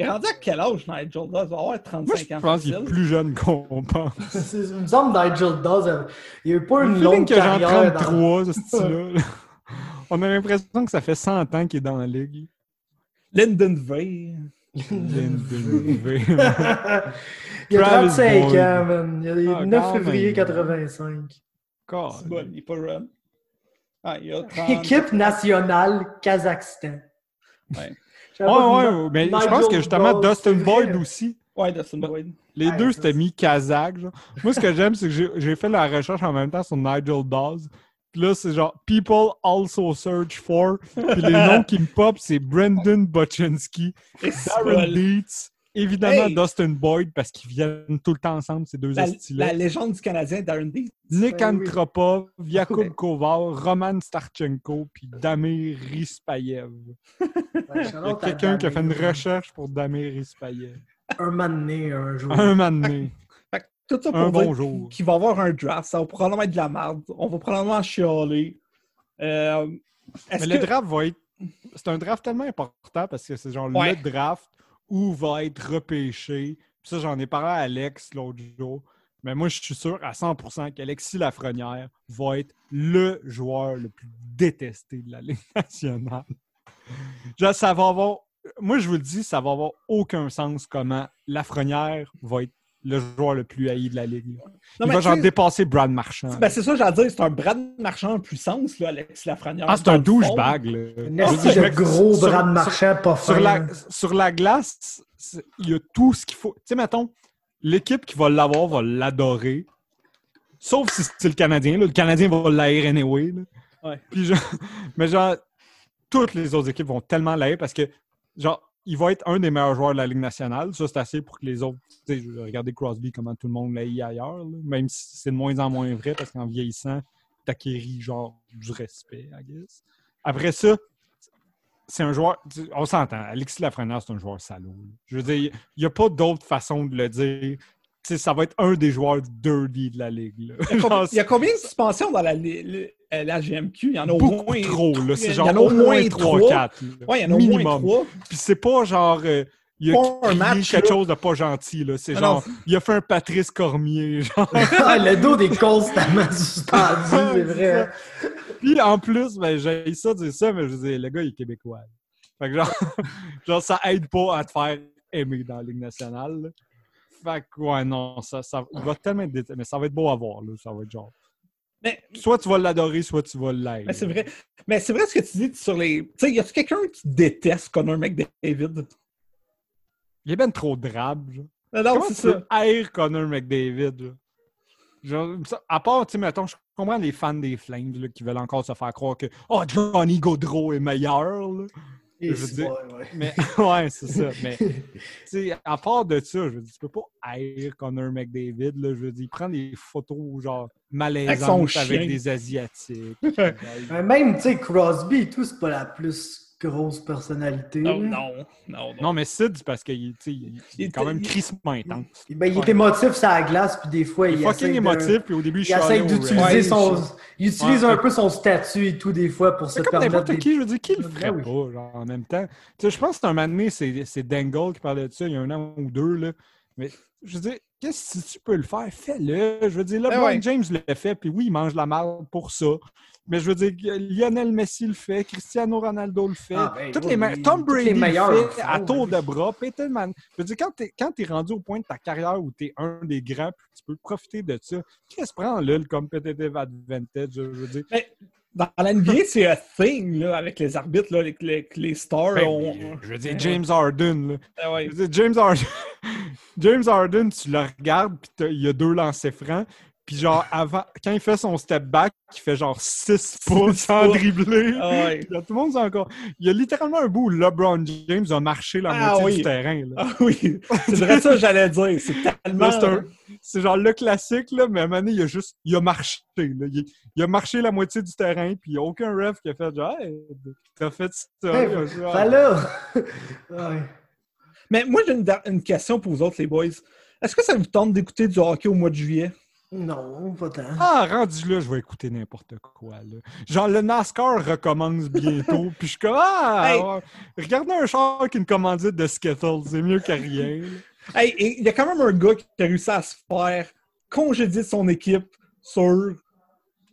Il est rendu à quel âge, Nigel Dawes? Il va avoir Moi, 35 je ans. pense qu'il est plus jeune qu'on pense. C'est- Il me semble que Nigel Dawes, il a eu pas une longue que genre carrière. dans- 33, ce style-là. On a l'impression que ça fait 100 ans qu'il est dans la ligue. Lyndon Vey. Lyndon V. il a Travis 35 Boyd. ans, man. Il a le Ah, 9 quand février même. 85. God. C'est bon, il est pas run. Ah, il a 30. Équipe nationale Kazakhstan. Ouais. Ouais, ouais, mais je pense que justement Dustin Boyd aussi. Ouais, Dustin Boyd. Les Ouais, deux c'était mis kazakh. genre. Moi, ce que j'aime, c'est que j'ai- fait la recherche en même temps sur Nigel Dawes. Puis là, c'est genre People also search for. Puis les noms qui me pop, c'est Brendan Bochinski, Darren bon. Évidemment Hey! Dustin Boyd, parce qu'ils viennent tout le temps ensemble, ces deux la, hosties la légende du Canadien, Darren Dietz. Nick Ben. Antropov, Yakub Ouais. Kovar, Roman Starchenko, puis Damir Rispayev. Ouais, Il y a quelqu'un qui a fait une recherche pour Damir Rispayev. Un donné, un jour. Un que tout ça pour Un dire bon jour. qu'il va avoir un draft. Ça va probablement être de la merde. On va probablement chialer. Euh, Mais que... le draft va être. C'est un draft tellement important parce que c'est genre Ouais. le draft où va être repêché. Ça, j'en ai parlé à Alex l'autre jour. Mais moi, je suis sûr à 100% qu'Alexis Lafrenière va être le joueur le plus détesté de la Ligue nationale. Ça va avoir. Moi, je vous le dis, ça va avoir aucun sens comment Lafrenière va être le joueur le plus haï de la Ligue. Non, Il mais va genre dépasser Brad Marchand. ben, c'est ça, j'allais dire. C'est un Brad Marchand en puissance, là, Alexis Lafrenière. ah, c'est un le douchebag. de me- gros sur- sur- marchand pas fin. sur la, sur la glace, c'est- il y a tout ce qu'il faut. Tu sais, mettons, l'équipe qui va l'avoir va l'adorer. Sauf si c'est le Canadien. là. Le Canadien va l'haïr anyway. là. Ouais. Puis genre, mais genre, toutes les autres équipes vont tellement l'haïr parce que, genre, il va être un des meilleurs joueurs de la Ligue nationale. Ça, c'est assez pour que les autres. Regardez Crosby, comment tout le monde l'haït ailleurs. là. Même si c'est de moins en moins vrai parce qu'en vieillissant, t'acquéris genre du respect, I guess. Après ça, c'est un joueur. On s'entend. Alexis Lafrenière, c'est un joueur salaud. là. Je veux dire, il n'y a pas d'autre façon de le dire. Ça va être un des joueurs dirty de la ligue. là. Il y, a combien, de suspensions dans la, euh, la GMQ? Il y en a au beaucoup moins. trop. Là. il y C'est en genre a au moins 3-4. là. Ouais, il y en a au moins trois. Puis c'est pas genre. euh, il a un match, quelque là. chose de pas gentil. là. C'est Ah genre. non. Il a fait un Patrice Cormier. Genre. Ah, le dos des constamment suspendu, c'est vrai. Puis en plus, ben, j'ai ça dire ça, mais je veux dire, le gars, il est québécois. Fait que genre, genre, ça aide pas à te faire aimer dans la Ligue nationale. là. Fait que, ouais, non, ça, ça, il va tellement être mais ça va être beau à voir, là. Ça va être genre. Mais, Soit tu vas l'adorer, soit tu vas l'aimer. mais c'est vrai. Mais c'est vrai ce que tu dis sur les. Tu sais, y a-tu quelqu'un qui déteste Connor McDavid? Il est ben trop drabe, genre. Non, non, c'est ça. Connor McDavid? Genre, à part, tu sais, mettons, je comprends les fans des Flames, là, qui veulent encore se faire croire que « Oh, Johnny Gaudreau est meilleur, là. » Je veux c'est dire- bon, ouais. Mais ouais, c'est ça. Mais tu sais, à part de ça, je veux dire, tu peux pas haïr Connor McDavid. Là, je veux dire, il prend des photos genre malaisantes avec des Asiatiques. Même, tu sais, Crosby et tout, c'est pas la plus grosse personnalité. Non, là. non, non, non. non, mais Sid, c'est parce qu'il il- il est quand même crissement intense. Ben, il est Ouais. émotif sur la glace, puis des fois, Il il, fucking émotif, puis au début, il essaie d'utiliser son. Il utilise Ouais. un peu son statut et tout, des fois, pour se C'est comme permettre. n'importe des- qui, je veux dire, qui le ferait oui. pas, genre, en même temps? Tu sais, je pense que c'est un moment donné, c'est c'est Dangle qui parlait de ça il y a un an ou deux, là. Mais je veux dire, qu'est-ce que si tu peux le faire, fais-le. Je veux dire, LeBron Ben ouais. James le fait, puis oui, il mange la marde pour ça. Mais je veux dire, Lionel Messi le fait, Cristiano Ronaldo le fait, Ah, ben, toutes oui, les oui, Tom les Brady le fait à tour oui. de bras, Peter Man. Je veux dire, quand t'es quand t'es rendu au point de ta carrière où t'es un des grands, puis tu peux profiter de ça, qu'est-ce que prend là le competitive advantage? Je veux dire, Mais dans la NBA, c'est un thing là, avec les arbitres, là, les, les, les stars. Ben, ont- je veux dire. James Harden, là. Ah ouais. Je veux dire, James Harden, James Harden, tu le regardes, puis t'as- il y a deux lancers francs. Puis genre, avant, quand il fait son step back, il fait genre 6 pouces sans dribbler. Ah ouais. Puis là, tout le monde sait encore. Il y a littéralement un bout où LeBron James a marché la Ah moitié oui. du terrain. là. Ah oui, c'est vrai ça que j'allais dire. C'est tellement. C'est genre le classique, là, mais à un moment donné, il a juste il a marché. là. Il, il a marché la moitié du terrain, puis il n'y a aucun ref qui a fait genre Hey, t'as fait ça. Hey, là! Ouais. Mais moi, j'ai une, une question pour vous autres, les boys. Est-ce que ça vous tente d'écouter du hockey au mois de juillet? Non, pas tant. Ah, rendu là, je vais écouter n'importe quoi. Là. Genre, le NASCAR recommence bientôt, puis je suis comme, ah, Hey. regardez un char qui une commandite de Skittles, c'est mieux que rien. Hey, il y a quand même un gars qui a réussi à se faire congédier de son équipe sur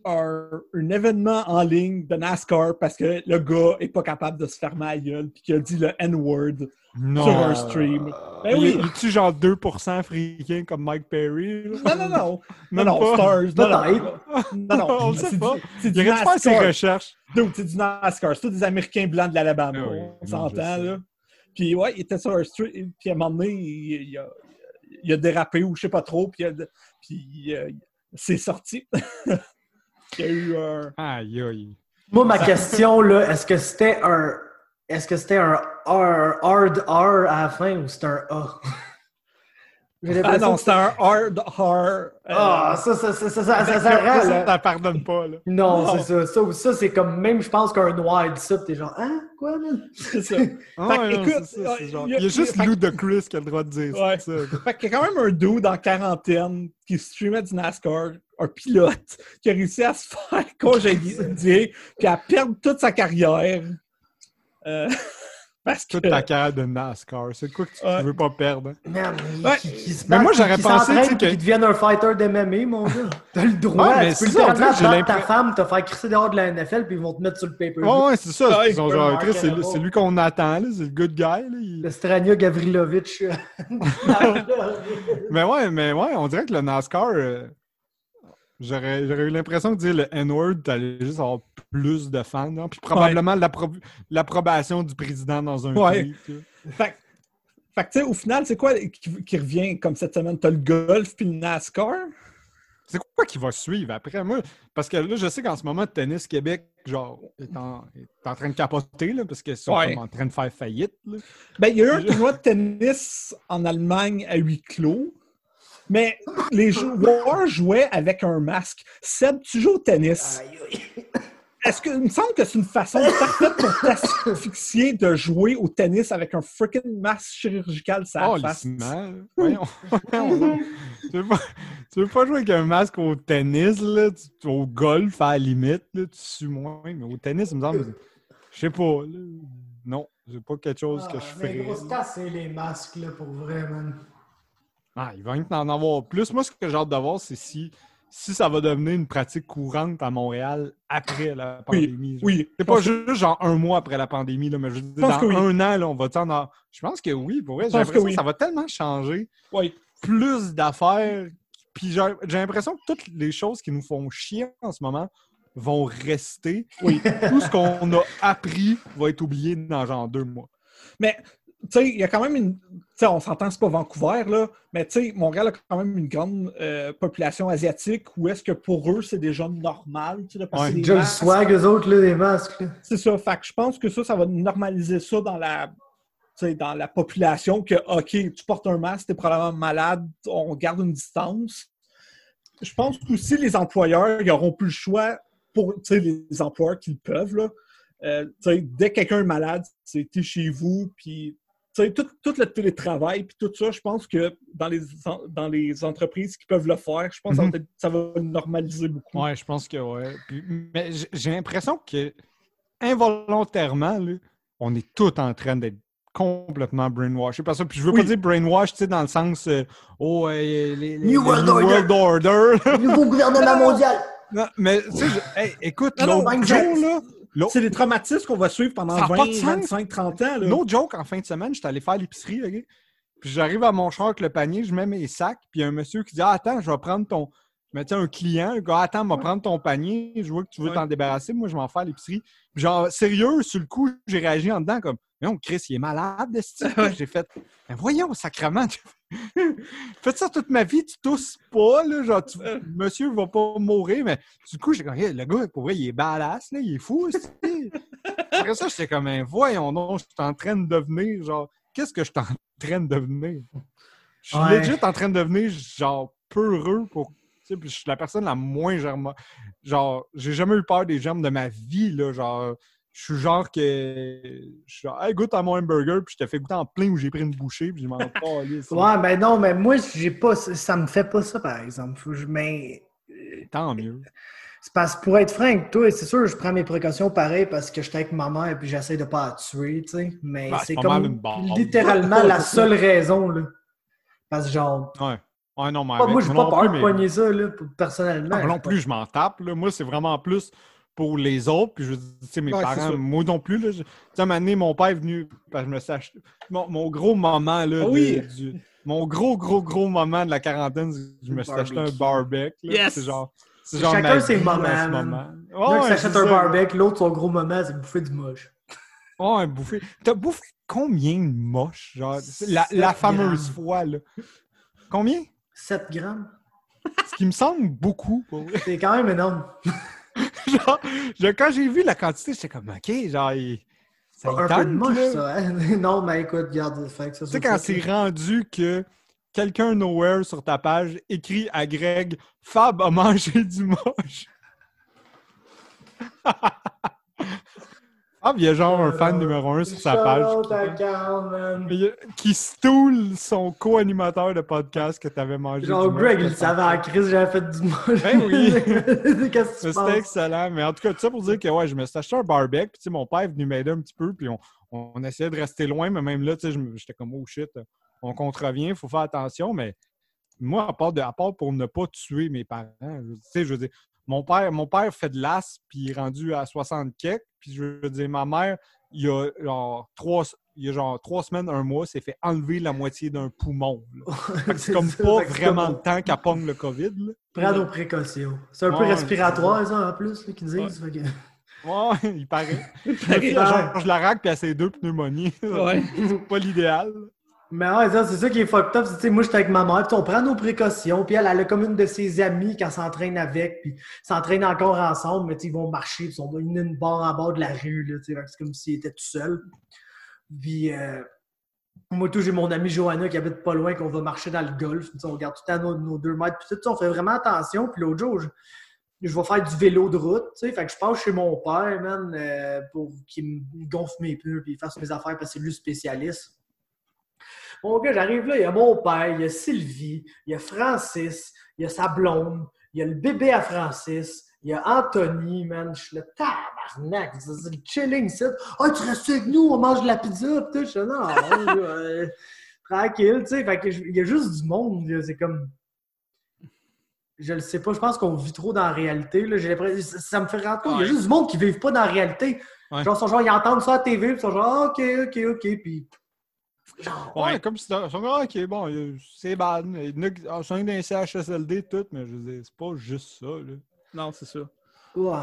un, un événement en ligne de NASCAR parce que le gars est pas capable de se fermer la gueule puis qu'il a dit le N-word Non. sur un stream. Ben Il- oui. Il est-tu genre 2% africain comme Mike Perry? là? Non, non, non. Non, non. Stars. Non, Peut-être. non, non. non. On le sait C'est pas. du- C'est Il du faire ses NASCAR. recherches. C'est du NASCAR. C'est tous des Américains blancs de l'Alabama. Ah oui, on s'entend, là. Puis, ouais, il était sur un stream. Puis, à un moment donné, il, il a, il a dérapé ou je sais pas trop. Puis, il a- puis euh, c'est sorti. il y a eu un. Aïe, aïe. Moi, ma question, là, est-ce que c'était un. Est-ce que c'était un, un hard R à la fin ou c'était un A? Ah non, c'était un hard, hard. euh, Ah, ça, ça, ça, ça, ça, ça, ça Ça, pardonne pas, là. Non, Non. c'est ça. Ça, ça c'est comme même, je pense qu'un noir dit ça, pis t'es genre, hein? Quoi, là? c'est ça. Ah, Fait non, écoute, c'est ça, c'est euh, genre- il y a- Il y a juste Lou de Chris qui a le droit de dire Ouais. ça. Fait qu'il y a quand même un dude en quarantaine qui streamait du NASCAR, un pilote, qui a réussi à se faire congédier puis à perdre toute sa carrière. Euh, parce que. Toute ta carrière de NASCAR. C'est quoi que tu, veux pas perdre? hein? Man, il- Ouais. qui, qui se Mais moi, j'aurais pensé, que- qu'il devienne un fighter d'MMA, mon gars. T'as le droit. Ouais, mais tu c'est peux ça, on littéralement dirait que j'ai battre ta femme, te faire crisser dehors de la NFL, puis ils vont te mettre sur le paper. Ouais, ouais, c'est ça. Chris, c'est lui qu'on attend, là. C'est le good guy, là. il- Le Strania Gavrilovic. euh, Mais ouais, mais ouais, on dirait que le NASCAR, euh, j'aurais j'aurais eu l'impression de dire le N-word, t'allais juste avoir plus de fans, non? Puis probablement l'appro- l'approbation du président dans un Ouais. là. Fait, que- fait que, tu sais, au final, c'est quoi qui, qui revient comme cette semaine? T'as le golf puis le NASCAR? C'est quoi qui va suivre après? Moi, parce que là, je sais qu'en ce moment, Tennis Québec, genre, est en, est en train de capoter, là, parce qu'ils sont Ouais. comme en train de faire faillite, là. Ben, il y a eu un tournoi de tennis en Allemagne à huis clos, mais les joueurs jouaient avec un masque. Seb, tu joues au tennis. Est-ce que il me semble que c'est une façon parfaite pour t'asphyxier de jouer au tennis avec un freaking masque chirurgical la Oh, face? Voyons. Voyons. tu, veux pas, tu veux pas jouer avec un masque au tennis, là, tu- au golf, à la limite, là, tu sues moins, mais au tennis, il me semble, je sais pas, là, non, c'est pas quelque chose que je Ah, mais gros, c'est les masques, là, pour vrai, man. Ah, il va en avoir plus. Moi, ce que j'ai hâte de voir, c'est si, si ça va devenir une pratique courante à Montréal après la pandémie. genre. Oui. C'est pas juste genre un mois après la pandémie, là, mais je veux dire, dans oui. un an, là, on va en avoir- Je pense que oui, pour vrai. J'ai l'impression que que, ça va tellement changer. Oui. Plus d'affaires. Puis j'ai j'ai l'impression que toutes les choses qui nous font chier en ce moment vont rester. Oui. Tout ce qu'on a appris va être oublié dans genre deux mois. Mais, tu sais, il y a quand même une. Tu sais, on s'entend, c'est pas Vancouver, là, mais tu sais, Montréal a quand même une grande euh, population asiatique où est-ce que pour eux, c'est déjà normal, tu sais, de passer Ouais. des masques? swag, eux autres, là, les masques. C'est ça. Fait que je pense que ça, ça va normaliser ça dans la, dans la population que, OK, tu portes un masque, t'es probablement malade, on garde une distance. Je pense qu'aussi les employeurs, ils n'auront plus le choix pour tu sais, les employeurs qu'ils peuvent. Là. Euh, tu sais, dès que quelqu'un est malade, c'est t'es chez vous, puis sais, tout, tout le télétravail, puis tout ça, je pense que dans les, dans les entreprises qui peuvent le faire, je pense que ça va Mhm. ça va normaliser beaucoup. Ouais, je pense que ouais. Puis- mais j'ai l'impression que involontairement, là, on est tout en train d'être complètement brainwashed. Par ça, puis je veux Oui. pas dire brainwash, tu sais, dans le sens euh, oh, euh, les, les- New les World Order. World Order. Nouveau gouvernement mondial. Non, mais tu sais, hey, écoute, l'autre jour, là, l'autre- C'est des traumatismes qu'on va suivre pendant Ça a 20, pas de sens. 25, 30 ans. Là. No joke, en fin de semaine, j'étais allé faire l'épicerie, OK? Puis j'arrive à mon char avec le panier, je mets mes sacs, puis il y a un monsieur qui dit Ah, Attends, je vais prendre ton. Je mettais un client, le gars, attends, va prendre ton panier, je vois que tu veux Ouais. t'en débarrasser, moi je vais en faire l'épicerie. Genre, sérieux, sur le coup, j'ai réagi en dedans comme Non, Chris, il est malade, esti. Ouais. J'ai fait Ben voyons, sacrement. Faites ça toute ma vie, tu tousses pas, là, genre, tu- monsieur va pas mourir, mais du coup, j'ai comme Hey, le gars, pour vrai, il est badass, là, il est fou, esti. Après ça, j'étais comme, Ben, voyons donc, je suis en train de devenir, genre, qu'est-ce que je suis en train de devenir? Je suis Ouais. legit en train de devenir, genre, peureux pour. Tu sais, puis je suis la personne la moins germe. Genre, j'ai jamais eu peur des germes de ma vie, là. Genre, je suis genre que. Je suis genre, hey, goûte à mon hamburger, puis je te fais goûter en plein où j'ai pris une bouchée, puis je m'en pas Ouais, ben non, mais moi, j'ai pas. Ça me fait pas ça, par exemple. Faut que je- Mais. Tant mieux. C'est parce que pour être franc toi, c'est sûr, je prends mes précautions pareil parce que je suis avec ma mère et puis j'essaie de pas la tuer, tu sais. Mais Ben, c'est comme littéralement la seule raison, là. Parce que genre, Ouais. Ouais, non, mais. moi, moi pas peur de mais- pogner ça, là, personnellement. Ah, non plus, je m'en tape. Là. Moi, c'est vraiment plus pour les autres. Puis je veux dire, tu sais, mes Ouais, c'est parents, moi non plus. Là, je- tu sais, à un moment donné, mon père est venu. parce que je me suis acheté. Mon, mon gros moment, là. Ah de- oui! du- mon gros, gros, gros moment de la quarantaine, je me suis acheté un barbecue. là. Yes! C'est genre. C'est Chacun ses moments. L'un Ouais, qui ouais, s'achète un ça. barbecue, l'autre, son gros moment, c'est bouffer du moche. Oh, un bouffé. T'as bouffé combien de moches? Genre, la, la fameuse grammes. fois, là. Combien? 7 grammes. Ce qui me semble beaucoup. C'est quand même énorme. genre, je- quand j'ai vu la quantité, j'étais comme, OK, genre, il- ça un peu de tente, moche, là. ça. Hein? non, mais écoute, garde, fait que ça. Tu sais, quand c'est rendu que quelqu'un nowhere sur ta page écrit à Greg Fab a mangé du moche. Fab, il y a genre un fan numéro un sur sa page qui, qui stoule son co-animateur de podcast que tu avais mangé. Genre. Greg, il savait en crise, j'avais fait du moche. Ben oui. C'était excellent. Mais en tout cas, tout ça pour dire que ouais, je me suis acheté un barbecue. Puis, mon père est venu m'aider un petit peu. Puis on, on essayait de rester loin. Mais même là, j'étais comme oh shit, on contrevient, il faut faire attention. Mais moi, à part, de, à part pour ne pas tuer mes parents, je- tu sais, je veux dire, mon père, mon père fait de l'as, puis il est rendu à 60 kek. Puis je veux dire, ma mère, il y a genre trois, il y a genre trois semaines, un mois, s'est fait enlever la moitié d'un poumon. C'est comme ça, pas vraiment le temps qu'elle pogne le COVID. là. Prends nos précautions. C'est un peu respiratoire, ça, en plus, qu'ils disent. que- Ouais, il paraît. Pareil. Il a Georges Larac puis à ses deux pneumonies. Ouais. C'est pas l'idéal. Mais ouais, c'est ça qui est fucked up. tu sais, moi, j'étais avec ma mère, puis on prend nos précautions, puis elle, elle a comme une de ses amies qu'elle s'entraîne avec, puis ils s'entraînent encore ensemble, mais ils vont marcher, puis ils sont une, barre en bord de la rue, là, c'est comme s'ils étaient tout seuls. Puis, euh, moi, tout, j'ai mon amie Johanna qui habite pas loin, qu'on va marcher dans le golf, on regarde tout temps nos, nos deux mètres, puis on fait vraiment attention, puis l'autre jour, je, je vais faire du vélo de route, tu sais, fait que je passe chez mon père, man, euh, pour qu'il me gonfle mes pneus, puis il fasse mes affaires, parce que c'est lui le spécialiste. Mon gars, j'arrive là, il y a mon père, il y a Sylvie, il y a Francis, il y a sa blonde, il y a le bébé à Francis, il y a Anthony, man. Je suis là, tabarnak, c'est c'est le chilling, ça. Ah, tu restes avec nous, on mange de la pizza, pis tout. Je suis non, euh, tranquille, tu sais. Fait que je- il y a juste du monde, c'est comme. Je le sais pas, je pense qu'on vit trop dans la réalité. Là. Ça, ça me fait rentrer compte. Il y a juste du monde qui ne vivent pas dans la réalité. Ouais. Genre, ils sont genre, ils entendent ça à la TV, puis ils sont genre, ah, ok, ok, ok, puis. Genre, Ouais, comme si ils sont ah, ok, bon, euh, c'est bad. Il y en a qui ah, sont dans les CHSLD, tout, mais je veux dire, c'est pas juste ça. Là. Non, c'est ça. Ouais.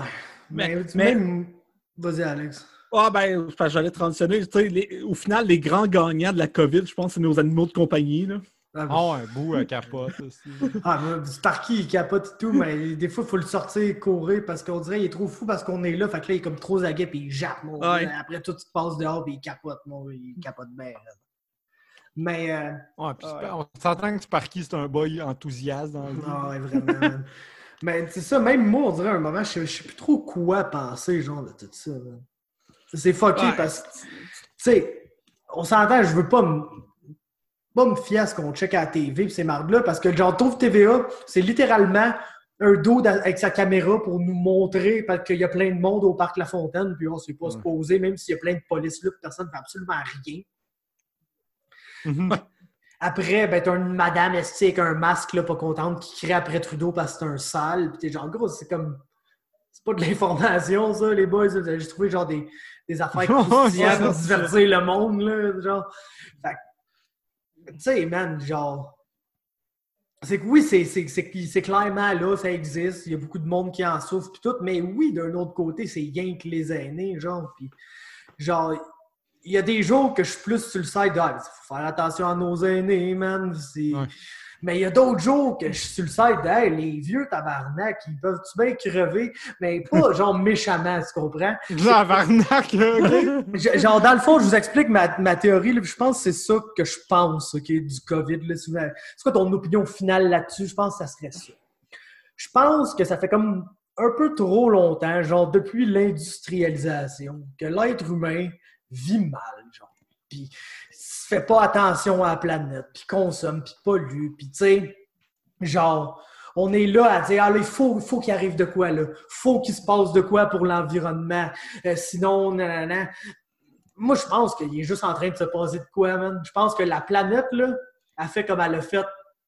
Mais- Mais, tu- mais- même. Vas-y, Alex. Ah ben, j'allais transitionner. Tu sais, les- au final, les grands gagnants de la COVID, je pense, c'est nos animaux de compagnie. Là. Ah, ouais, bout à capote aussi. Ah, Sparky, il capote et tout, mais des fois, il faut le sortir courir parce qu'on dirait qu'il est trop fou parce qu'on est là. Fait que là, il est comme trop zagué puis il jappe, mon gars. Ouais. Après, tout se passe dehors puis il capote, mon. Il capote bien. Mais, euh, Ouais, puis on s'entend que Sparky, c'est un boy enthousiaste dans vie. ah ouais, vraiment. man. mais c'est ça, même moi, on dirait à un moment, je je sais plus trop quoi penser, genre, de tout ça. C'est fucké Ouais. parce que, tu sais, on s'entend, je veux pas me. Pas me fier à ce qu'on check à la TV pis ces marques-là, parce que genre, trouve TVA, c'est littéralement un dos avec sa caméra pour nous montrer parce qu'il y a plein de monde au parc La Fontaine, puis on sait pas se poser, même s'il y a plein de police là, personne ne fait absolument rien. Mhm. Après, ben, t'as une madame esti avec un masque, là, pas contente, qui crie après Trudeau parce que c'est un sale. Puis t'es genre, gros, c'est comme. C'est pas de l'information, ça, les boys. là. J'ai trouvé genre des, des affaires croustillantes pour divertir le monde, là. Genre. Tu sais, man, genre. C'est que oui, c'est, c'est, c'est, c'est clairement là, ça existe. Il y a beaucoup de monde qui en souffre, puis tout. Mais oui, d'un autre côté, c'est rien que les aînés, genre. Puis, genre, il y a des jours que je suis plus sur le side de ah, faut faire attention à nos aînés, man. Ouais. Mais il y a d'autres jours que je suis sur le side de hey, les vieux tabarnak, ils peuvent-tu bien crever? Mais pas genre méchamment, tu comprends? Je- Genre, dans le fond, je vous explique ma, ma théorie, là, je pense que c'est ça que je pense ok, du COVID. c'est quoi ton opinion finale là-dessus? Je pense que ça serait ça. Je pense que ça fait comme un peu trop longtemps, genre depuis l'industrialisation, que l'être humain vit mal, genre. Puis fait pas attention à la planète, puis consomme, puis pollue, puis tu sais, genre, on est là à dire, il faut, faut qu'il arrive de quoi, là. faut qu'il se passe de quoi pour l'environnement. Euh, sinon, nanana. Moi, je pense qu'il est juste en train de se passer de quoi, man. Je pense que la planète, là, a fait comme elle a fait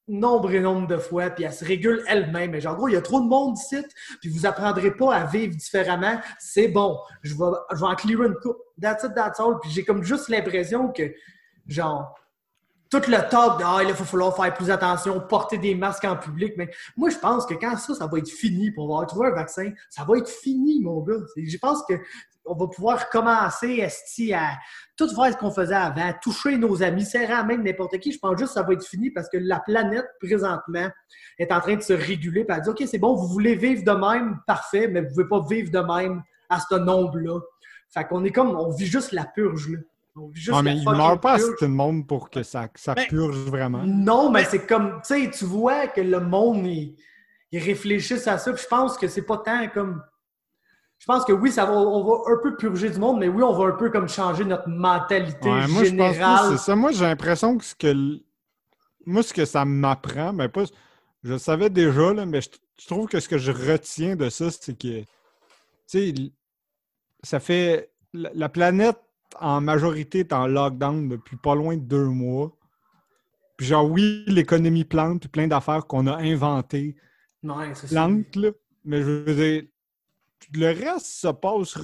nombre et nombre de fois, puis elle se régule elle-même. Mais genre, gros, il y a trop de monde ici, puis vous apprendrez pas à vivre différemment. C'est bon. Je vais, je vais en clear une coupe. That's it, that's all. Puis j'ai comme juste l'impression que, genre, tout le talk de ah, il va falloir faire plus attention, porter des masques en public. Mais moi, je pense que quand ça, ça va être fini pour avoir trouvé un vaccin, ça va être fini, mon gars. Je pense que on va pouvoir commencer à tout faire ce qu'on faisait avant, toucher nos amis, serrer à même n'importe qui. Je pense juste que ça va être fini parce que la planète, présentement, est en train de se réguler et dire OK, c'est bon, vous voulez vivre de même, parfait, mais vous ne pouvez pas vivre de même à ce nombre-là. Fait qu'on est comme, on vit juste la purge, là. Non, mais il ne meurt pas assez de monde pour que ça, ça purge vraiment. Non, mais, c'est comme, tu sais, tu vois que le monde, il, il réfléchisse à ça. je pense que c'est pas tant comme. Je pense que oui, ça va, on va un peu purger du monde, mais oui, on va un peu comme changer notre mentalité moi, générale. c'est ça. Moi, j'ai l'impression que ce que. Moi, ce que ça m'apprend, mais pas. Je le savais déjà, là, mais je, trouve que ce que je retiens de ça, c'est que. Tu sais, ça fait. la planète en majorité est en lockdown depuis pas loin de deux mois. Puis genre, oui, l'économie plante, puis plein d'affaires qu'on a inventées ouais, plantent, là, mais je veux dire, le reste se passe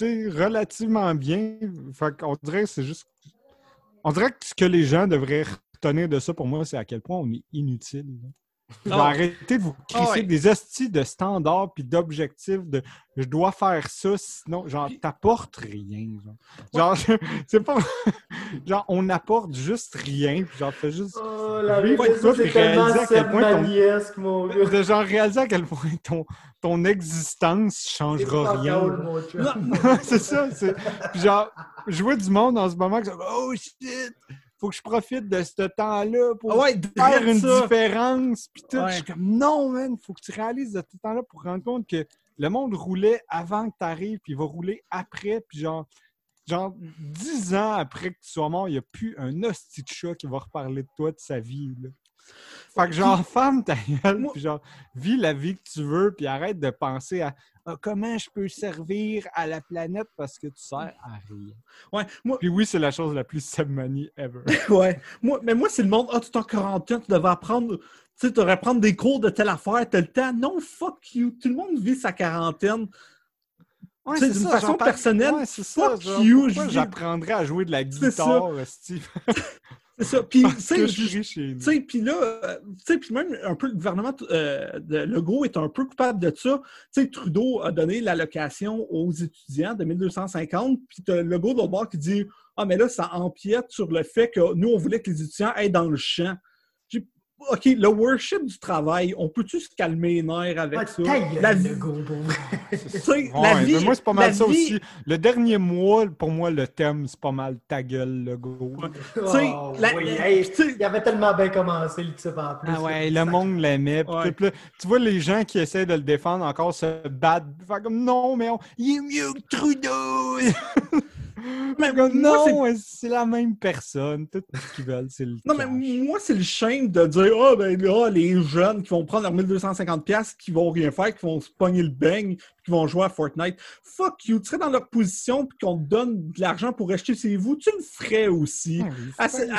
relativement bien. Fait qu'on dirait que c'est juste... On dirait que ce que les gens devraient retenir de ça, pour moi, c'est à quel point on est inutile. Vais arrêter de vous crisser des hosties de standards puis d'objectifs de je dois faire ça, sinon, genre, t'apportes rien. Genre, c'est pas. genre, on n'apporte juste rien, puis genre, fais juste. Oh, la vie, c'est tellement ton... mon gars. De genre, réaliser à quel point ton, ton existence changera rien. c'est ça. Genre, je vois du monde en ce moment qui Oh shit! Faut que je profite de ce temps-là pour ah faire une différence. Puis tout. Je suis comme, non, man, faut que tu réalises de ce temps-là pour rendre compte que le monde roulait avant que tu arrives, puis il va rouler après. Puis genre, genre, dix ans après que tu sois mort, il n'y a plus un hostie de chat qui va reparler de toi, de sa vie. Là. Fait que genre, femme ta gueule, puis genre, vis la vie que tu veux, puis arrête de penser à ah, comment je peux servir à la planète parce que tu sers à rien. Ouais, moi... Puis oui, c'est la chose la plus submanie ever. ouais. Moi, mais moi, c'est le monde, ah, tu es en quarantaine, tu devais apprendre, tu sais, tu devrais prendre des cours de telle affaire, tel temps. Non, fuck you. Tout le monde vit sa quarantaine. Ouais, c'est d'une façon personnelle. Ouais, c'est ça. Fuck you. J'apprendrais à jouer de la guitare, Steve? C'est ça. Puis, tu sais, puis là, euh, tu sais, puis même un peu le gouvernement euh, de Legault est un peu coupable de ça. Tu sais, Trudeau a donné l'allocation aux étudiants de 1250, puis tu as Legault de bord qui dit Ah, mais là, ça empiète sur le fait que nous, on voulait que les étudiants aillent dans le champ. OK, le worship du travail, on peut-tu se calmer les nerfs avec ça? La vie. la vie, moi, c'est pas mal ça aussi. Le dernier mois, pour moi, le thème, c'est pas mal ta gueule, le go. Oh, il avait tellement bien commencé le type en plus. Ah ouais, le monde l'aimait. Tu vois les gens qui essaient de le défendre encore se battent. comme non, mais il est mieux que Trudeau! Mais non, c'est la même personne. Tout ce qu'ils veulent, c'est le. Non, mais moi, c'est le shame de dire oh, ben là, les jeunes qui vont prendre leurs 1250$, qui vont rien faire, qui vont se pogner le bang, qui vont jouer à Fortnite. Fuck you, tu serais dans leur position, puis qu'on te donne de l'argent pour acheter chez vous, tu le ferais aussi.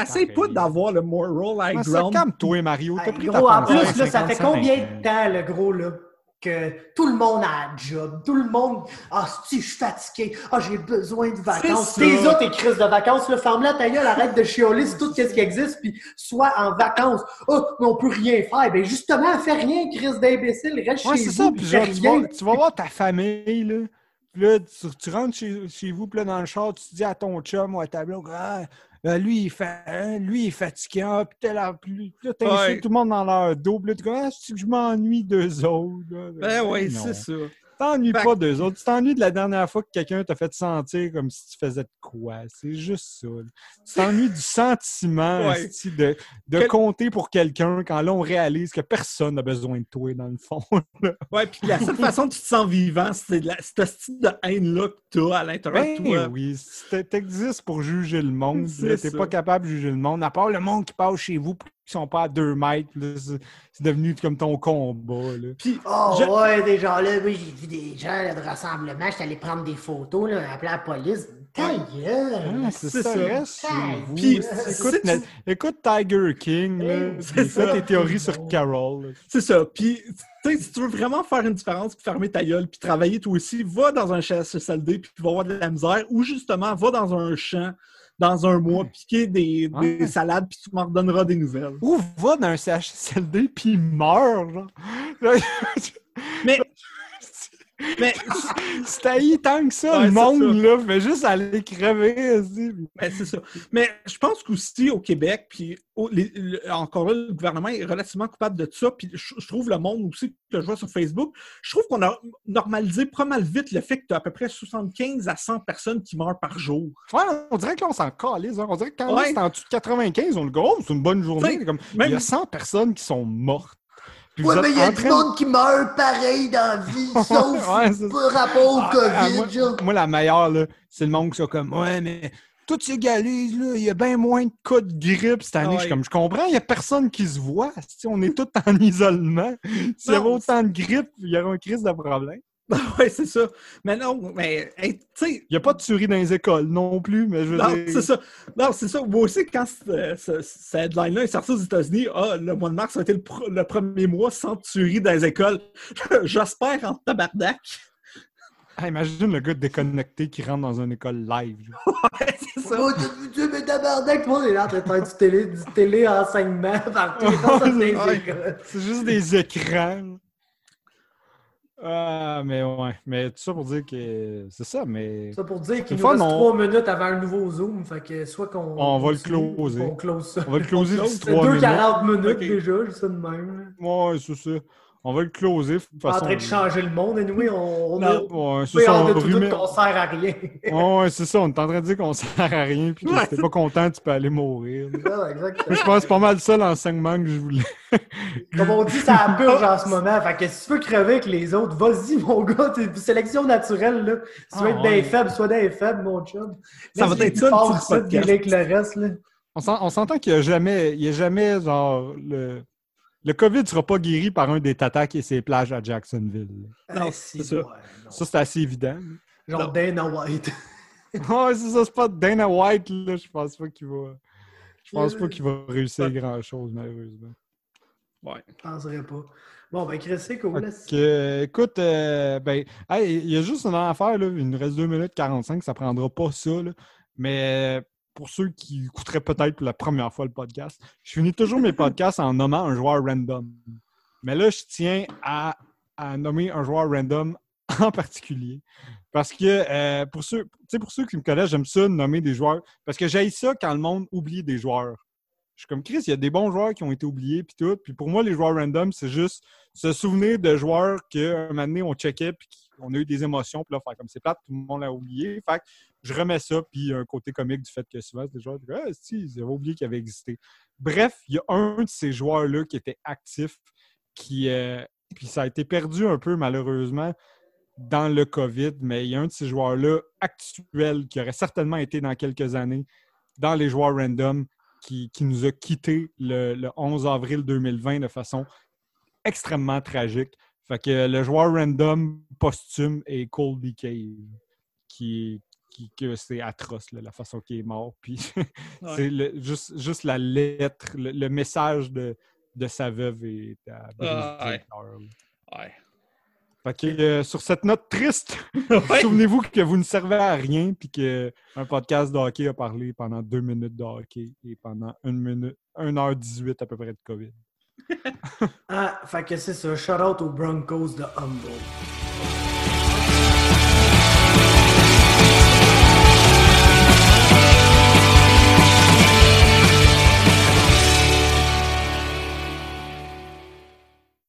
Essaye pas d'avoir le moral high ground. Calme-toi, Mario. T'as pris gros, en plus, là, ça fait combien de temps, le gros, là? Que tout le monde a un job, tout le monde Ah, si je suis fatigué, ah, j'ai besoin de vacances. Tes autres, tes crises de vacances, le ferme là ta gueule, arrête de chioler, c'est tout ce qui existe, puis soit en vacances. Oh, mais on peut rien faire. Ben justement, fais rien, crise d'imbécile, reste chez vous. Ça, puis genre, tu, vas, tu vas voir ta famille, là. Puis là, tu, rentres chez, chez, vous, puis là, dans le char, tu dis à ton chum ou à ta blonde, ah, euh, lui, il fait, hein, lui, il est fatiguant, puis là, là, t'as tout le monde dans leur dos, puis là, tu ah, je m'ennuie d'eux autres. Ben oui, c'est ça. T'ennuies pas d'eux autres. Tu t'ennuies de la dernière fois que quelqu'un t'a fait sentir comme si tu faisais de quoi. C'est juste ça. là. Tu t'ennuies du sentiment Ouais. de, de Quel- compter pour quelqu'un quand là, on réalise que personne n'a besoin de toi, dans le fond. Ouais, puis la seule façon que tu te sens vivant, c'est de la- ce style de haine-là que tu as à l'intérieur Ben de toi. oui, t'existes pour juger le monde. Là, T'es pas capable de juger le monde. À part le monde qui passe chez vous puis qui sont pas à deux mètres. C'est devenu comme ton combat. Là. Puis, Oh je- ouais, des gens là, oui, j'ai vu des gens là, de rassemblement, j'étais allé prendre des photos, là, appeler la police. Ta gueule! Ah, c'est C'est ça, reste puis, écoute, tu- Tiger King, c'est ça. tes théories sur Carol. C'est ça. Puis, tu sais, si tu veux vraiment faire une différence, puis fermer ta gueule, puis travailler toi aussi, va dans un CHSLD, puis tu vas avoir de la misère, ou justement, va dans un champ dans un mois, piquer des, Ouais. des salades, puis tu m'en redonneras des nouvelles. Ou va dans un CHSLD puis meurs, genre? Mais, mais, C'est haï tant que ça, Ouais, le monde, là. Fait juste aller crever, ben, c'est ça. Mais je pense qu'aussi au Québec, puis au- les- le- encore là, le gouvernement est relativement coupable de ça. Puis je, je trouve le monde aussi que je vois sur Facebook, je trouve qu'on a normalisé pas mal vite le fait que tu as à peu près 75 à 100 personnes qui meurent par jour. Ouais, on dirait que là, on s'en calise. hein. On dirait que quand Ouais. c'est en dessous de 95, on le gros, c'est une bonne journée. Comme, même- Il y a 100 personnes qui sont mortes. Puis Ouais, mais il y a du train de- monde qui meurt pareil dans la vie, sauf Ouais, c'est- par rapport au Ah, COVID, ah, moi, genre. moi, la meilleure, là, c'est le monde qui sont comme Ouais, mais toutes ces galises, là, il y a bien moins de cas de grippe cette année. Ah Je suis comme je comprends, il n'y a personne qui se voit. Si on est tous en isolement. S'il y avait autant de grippe, il y aurait un crise de problème. oui, c'est ça. Mais non, mais, hey, tu sais, Il n'y a pas de tuerie dans les écoles non plus, mais je veux Non, dire. c'est ça. Non, c'est ça. Moi aussi, quand ce- ce- cette headline-là est sortie aux États-Unis, ah, le mois de mars a été le, pr- le premier mois sans tuerie dans les écoles. J'espère en tabarnak. Ah, imagine le gars déconnecté qui rentre dans une école live. Ouais, c'est ça. Oh, vu, tu mais tabarnak, tout le monde est là en train de faire du télé, du télé-enseignement partout. dans les Ouais. écoles. C'est juste des écrans. Ah, mais ouais. Mais tout ça pour dire que c'est ça, mais. Ça pour dire qu'il nous fois, reste trois minutes avant un nouveau Zoom. Fait que soit qu'on. On va le closer. On close ça. On va le closer close, d'ici C'est trois minutes. 2,40 minutes déjà, juste ça de même. Ouais, c'est ça. On va le closer. De toute Pas en façon, train de changer le monde. Anyway, on, on Non. a. Ouais, c'est ça. on On a tout remet- qu'on sert à rien. Ouais, c'est ça. On est en train de dire qu'on sert à rien. Puis que Ouais. si t'es pas content, tu peux aller mourir. Ah, exactement. Je pense que c'est pas mal ça l'enseignement que je voulais. Comme on dit, ça purge en ce moment. Fait que si tu veux crever avec les autres, vas-y, mon gars. T'es sélection naturelle, là. Veux Ah, être ouais. des faibles, sois des faibles, mon chum. Ça va être ça, le avec le reste, là. On s'entend qu'il n'y a jamais, il y a jamais, genre, le, le COVID ne sera pas guéri par un des tatas qui est ses plages à Jacksonville. Non, Ah, c'est si, ça. ouais, non. Ça, c'est assez évident. Genre Non. Dana White. Ouais, c'est ça, c'est pas Dana White, là. Je pense pas qu'il va. Je pense pas qu'il va réussir grand-chose, malheureusement. Ouais. Je penserais pas. Bon, ben, Chris. Fait que, écoute, euh, ben, hey, il y a juste une affaire, là. Il nous reste 2 minutes 45, ça prendra pas ça, là. Mais pour ceux qui écouteraient peut-être pour la première fois le podcast, je finis toujours mes podcasts en nommant un joueur random. Mais là, je tiens à, nommer un joueur random en particulier. Parce que euh, pour, ceux, qui me connaissent, j'aime ça nommer des joueurs. Parce que j'aime ça quand le monde oublie des joueurs. Je suis comme Chris, il y a des bons joueurs qui ont été oubliés puis tout. Puis pour moi, les joueurs random, c'est juste se souvenir de joueurs qu'un moment donné, on checkait puis qu'on a eu des émotions. Puis là, faire comme c'est plate, tout le monde l'a oublié. Que je remets ça, puis un côté comique du fait que souvent, c'est des joueurs ah, si, ils avaient oublié qu'ils avaient existé. Bref, il y a un de ces joueurs-là qui était actif, qui, euh, puis ça a été perdu un peu malheureusement dans le COVID, mais il y a un de ces joueurs-là actuels qui aurait certainement été dans quelques années dans les joueurs random qui, qui nous a quittés le, le 11 avril 2020 de façon extrêmement tragique. Fait que le joueur random posthume est Colby Cave, qui, qui que c'est atroce là, la façon qu'il est mort. Puis Ouais. c'est le- juste, juste la lettre, le, le message de, de sa veuve est à Ah, ouais. Fait que euh, sur cette note triste, Ouais. souvenez-vous que vous ne servez à rien puis qu'un podcast de hockey a parlé pendant deux minutes de hockey et pendant une minute, 1h18 à peu près de COVID. Ah, fait que c'est ça. Shout out aux Broncos de Humble.